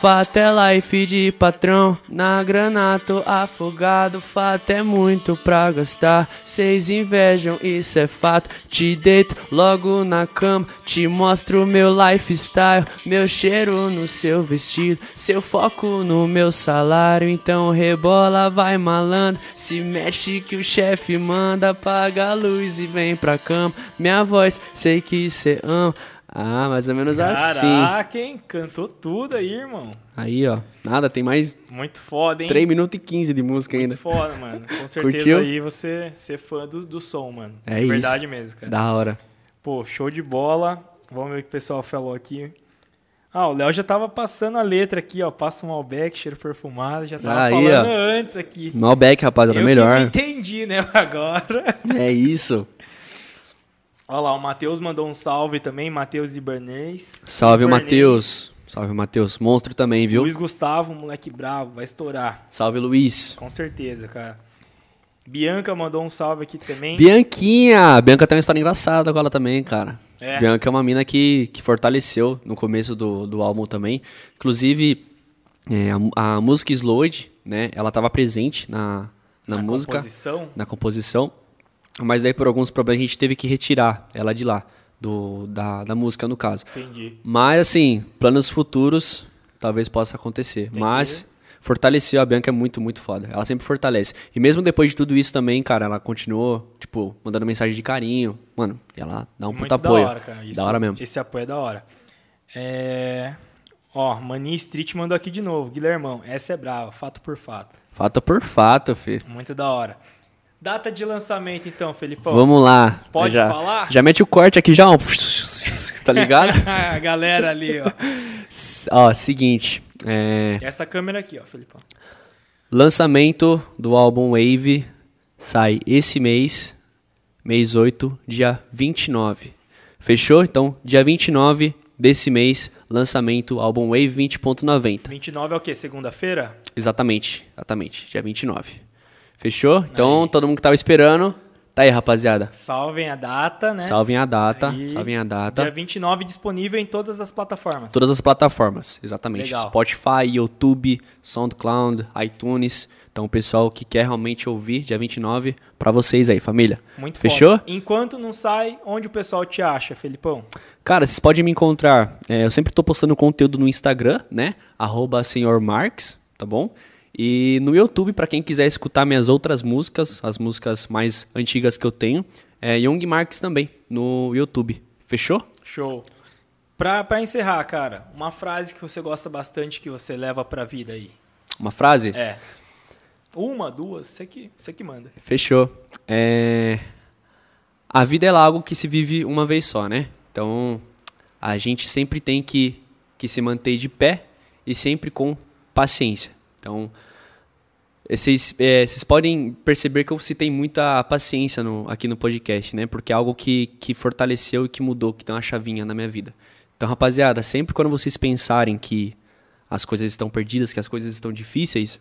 Fato é life de patrão, na granato afogado. Fato é muito pra gastar, cês invejam, isso é fato. Te deito logo na cama, te mostro meu lifestyle. Meu cheiro no seu vestido, seu foco no meu salário. Então rebola, vai malandro. Se mexe que o chefe manda, apaga a luz e vem pra cama. Minha voz, sei que cê ama. Ah, mais ou menos assim. Caraca, hein? Cantou tudo aí, irmão. Aí, ó. Nada, tem mais Muito foda, hein? 3 minutos e 15 de música Muito ainda. foda, mano. *laughs* Com certeza Curtiu? aí você ser fã do, do som, mano. É Verdade isso. mesmo, cara. Da hora. Pô, show de bola. Vamos ver o que o pessoal falou aqui. Ah, o Léo já tava passando a letra aqui, ó. Passa um Malbec, cheiro perfumado. Já tava Aí, falando ó. antes aqui. Malbec, rapaziada, Eu melhor. não entendi, né, *laughs* agora. É isso. Olha lá, o Matheus mandou um salve também. Matheus Ibanez. Salve. Matheus. Salve, Matheus. Monstro também, viu? Luiz Gustavo, moleque bravo, vai estourar. Salve, Luiz. Com certeza, cara. Bianca mandou um salve aqui também. Bianquinha. Bianca tem uma história engraçada com ela também, cara. É. Bianca é uma mina que, que fortaleceu no começo do, do álbum também. Inclusive, é, a, a música Slowed, né? Ela tava presente na, na, Na música. composição. na composição. Mas daí, por alguns problemas, a gente teve que retirar ela de lá, do, da, da música, no caso. Entendi. Mas, assim, planos futuros, talvez possa acontecer. que Mas, fortaleceu a Bianca é muito, muito foda. Ela sempre fortalece. E mesmo depois de tudo isso também, cara, ela continuou, tipo, mandando mensagem de carinho. Mano, ela dá um Muito puta da apoio. hora, cara. Isso- da hora mesmo. Esse apoio é da hora. É... Ó, Mania Street mandou aqui de novo. Guilhermão, essa é brava, fato por fato. Fato por fato, filho. Muito da hora. Data de lançamento, então, Felipão. Vamos lá. Pode já, falar? Já mete o corte aqui já, ó. *laughs* Tá ligado? a *laughs* galera ali, ó. ó, seguinte. É, Essa câmera aqui, ó, Felipão. Lançamento do álbum Wave sai esse mês, mês 8, dia 29. Fechou? Então, dia 29 desse mês, lançamento álbum Wave 20.90. 29 é o quê? Segunda-feira? Exatamente, exatamente, dia 29. Fechou? Então, todo mundo que tava esperando, tá aí, rapaziada. Salvem a data, né? Salvem a data, Aí, salvem a data. Dia 29 disponível em todas as plataformas. Todas as plataformas, exatamente. Legal. Spotify, YouTube, SoundCloud, iTunes. Então, o pessoal que quer realmente ouvir, dia 29, pra vocês aí, família. Muito Fechou? foda. Enquanto não sai, onde o pessoal te acha, Felipão? Cara, vocês podem me encontrar. é, eu sempre tô postando conteúdo no Instagram, né? Arroba Senhor Marx, tá bom? E no YouTube, para quem quiser escutar minhas outras músicas, as músicas mais antigas que eu tenho, é Young Marques também, no YouTube. Fechou? Show. Pra, pra encerrar, cara, uma frase que você gosta bastante que você leva pra vida aí. Uma frase? É. Uma, duas, você que, você que manda. Fechou. É... A vida é algo que se vive uma vez só, né? Então, a gente sempre tem que, que se manter de pé e sempre com paciência. Então, vocês, é, vocês podem perceber que eu citei muita paciência no, aqui no podcast, né? Porque é algo que, que fortaleceu e que mudou, que deu uma chavinha na minha vida. Então, rapaziada, sempre quando vocês pensarem que as coisas estão perdidas, que as coisas estão difíceis,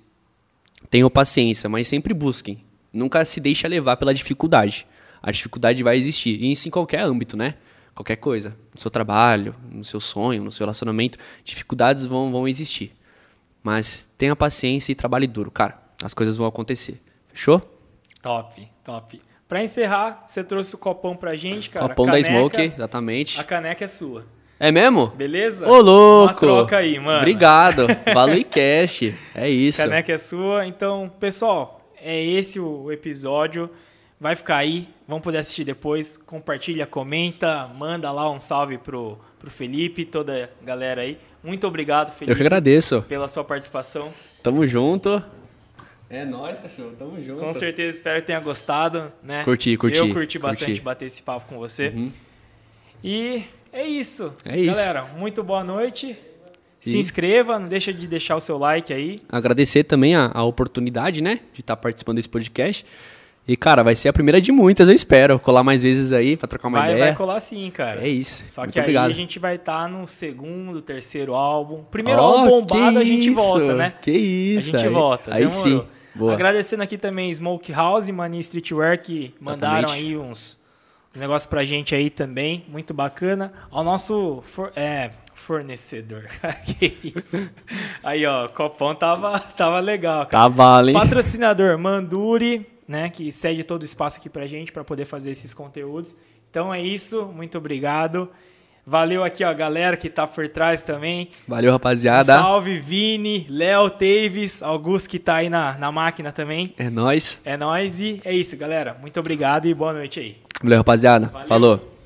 tenham paciência, mas sempre busquem. Nunca se deixe levar pela dificuldade. A dificuldade vai existir, e isso em qualquer âmbito, né? Qualquer coisa. No seu trabalho, no seu sonho, no seu relacionamento, dificuldades vão, vão existir. Mas tenha paciência e trabalhe duro, cara. As coisas vão acontecer. Fechou? Top, top. Pra encerrar, você trouxe o copão pra gente, cara. Copão da Caneca. Smoke, exatamente. A caneca é sua. É mesmo? Beleza? Ô, louco! Uma troca aí, mano. Obrigado. *laughs* Valeu, Cast. É isso. Caneca é sua. Então, pessoal, é esse o episódio. Vai ficar aí. Vão poder assistir depois. Compartilha, comenta, manda lá um salve pro, pro Felipe, toda a galera aí. Muito obrigado, Felipe. Eu que agradeço. Pela sua participação. Tamo junto. É nóis, cachorro. Tamo junto. Com certeza, espero que tenha gostado, né? Curti, curti. Eu curti bastante curti. bater esse papo com você. Uhum. E é isso. É isso. Galera, muito boa noite. Se E- inscreva, não deixa de deixar o seu like aí. Agradecer também a, a oportunidade, né? De estar participando desse podcast. E, cara, vai ser a primeira de muitas, eu espero. Colar mais vezes aí pra trocar uma Vai, ideia. vai colar sim, cara. É isso. Só Muito que obrigado. aí a gente vai estar no segundo, terceiro álbum. Primeiro Ó, álbum bombado, a gente isso, volta, né? Que isso. a gente aí, volta. Aí demorou. sim. Boa. Agradecendo aqui também Smoke House e Mania Streetwear que mandaram Exatamente. aí uns, negócios pra gente aí também. Muito bacana. Ao nosso for- é, fornecedor. *laughs* que isso. Aí, ó, copão tava, tava legal, cara. Tá vale, hein? Patrocinador Manduri, né, que cede todo o espaço aqui pra gente para poder fazer esses conteúdos. Então é isso, muito obrigado. Valeu aqui, ó, a galera que tá por trás também. Valeu, rapaziada. Salve, Vini, Léo, Teves, Augusto que tá aí na, na máquina também. É nóis. É nóis e é isso, galera. Muito obrigado e boa noite aí. Valeu, rapaziada. Valeu. Falou.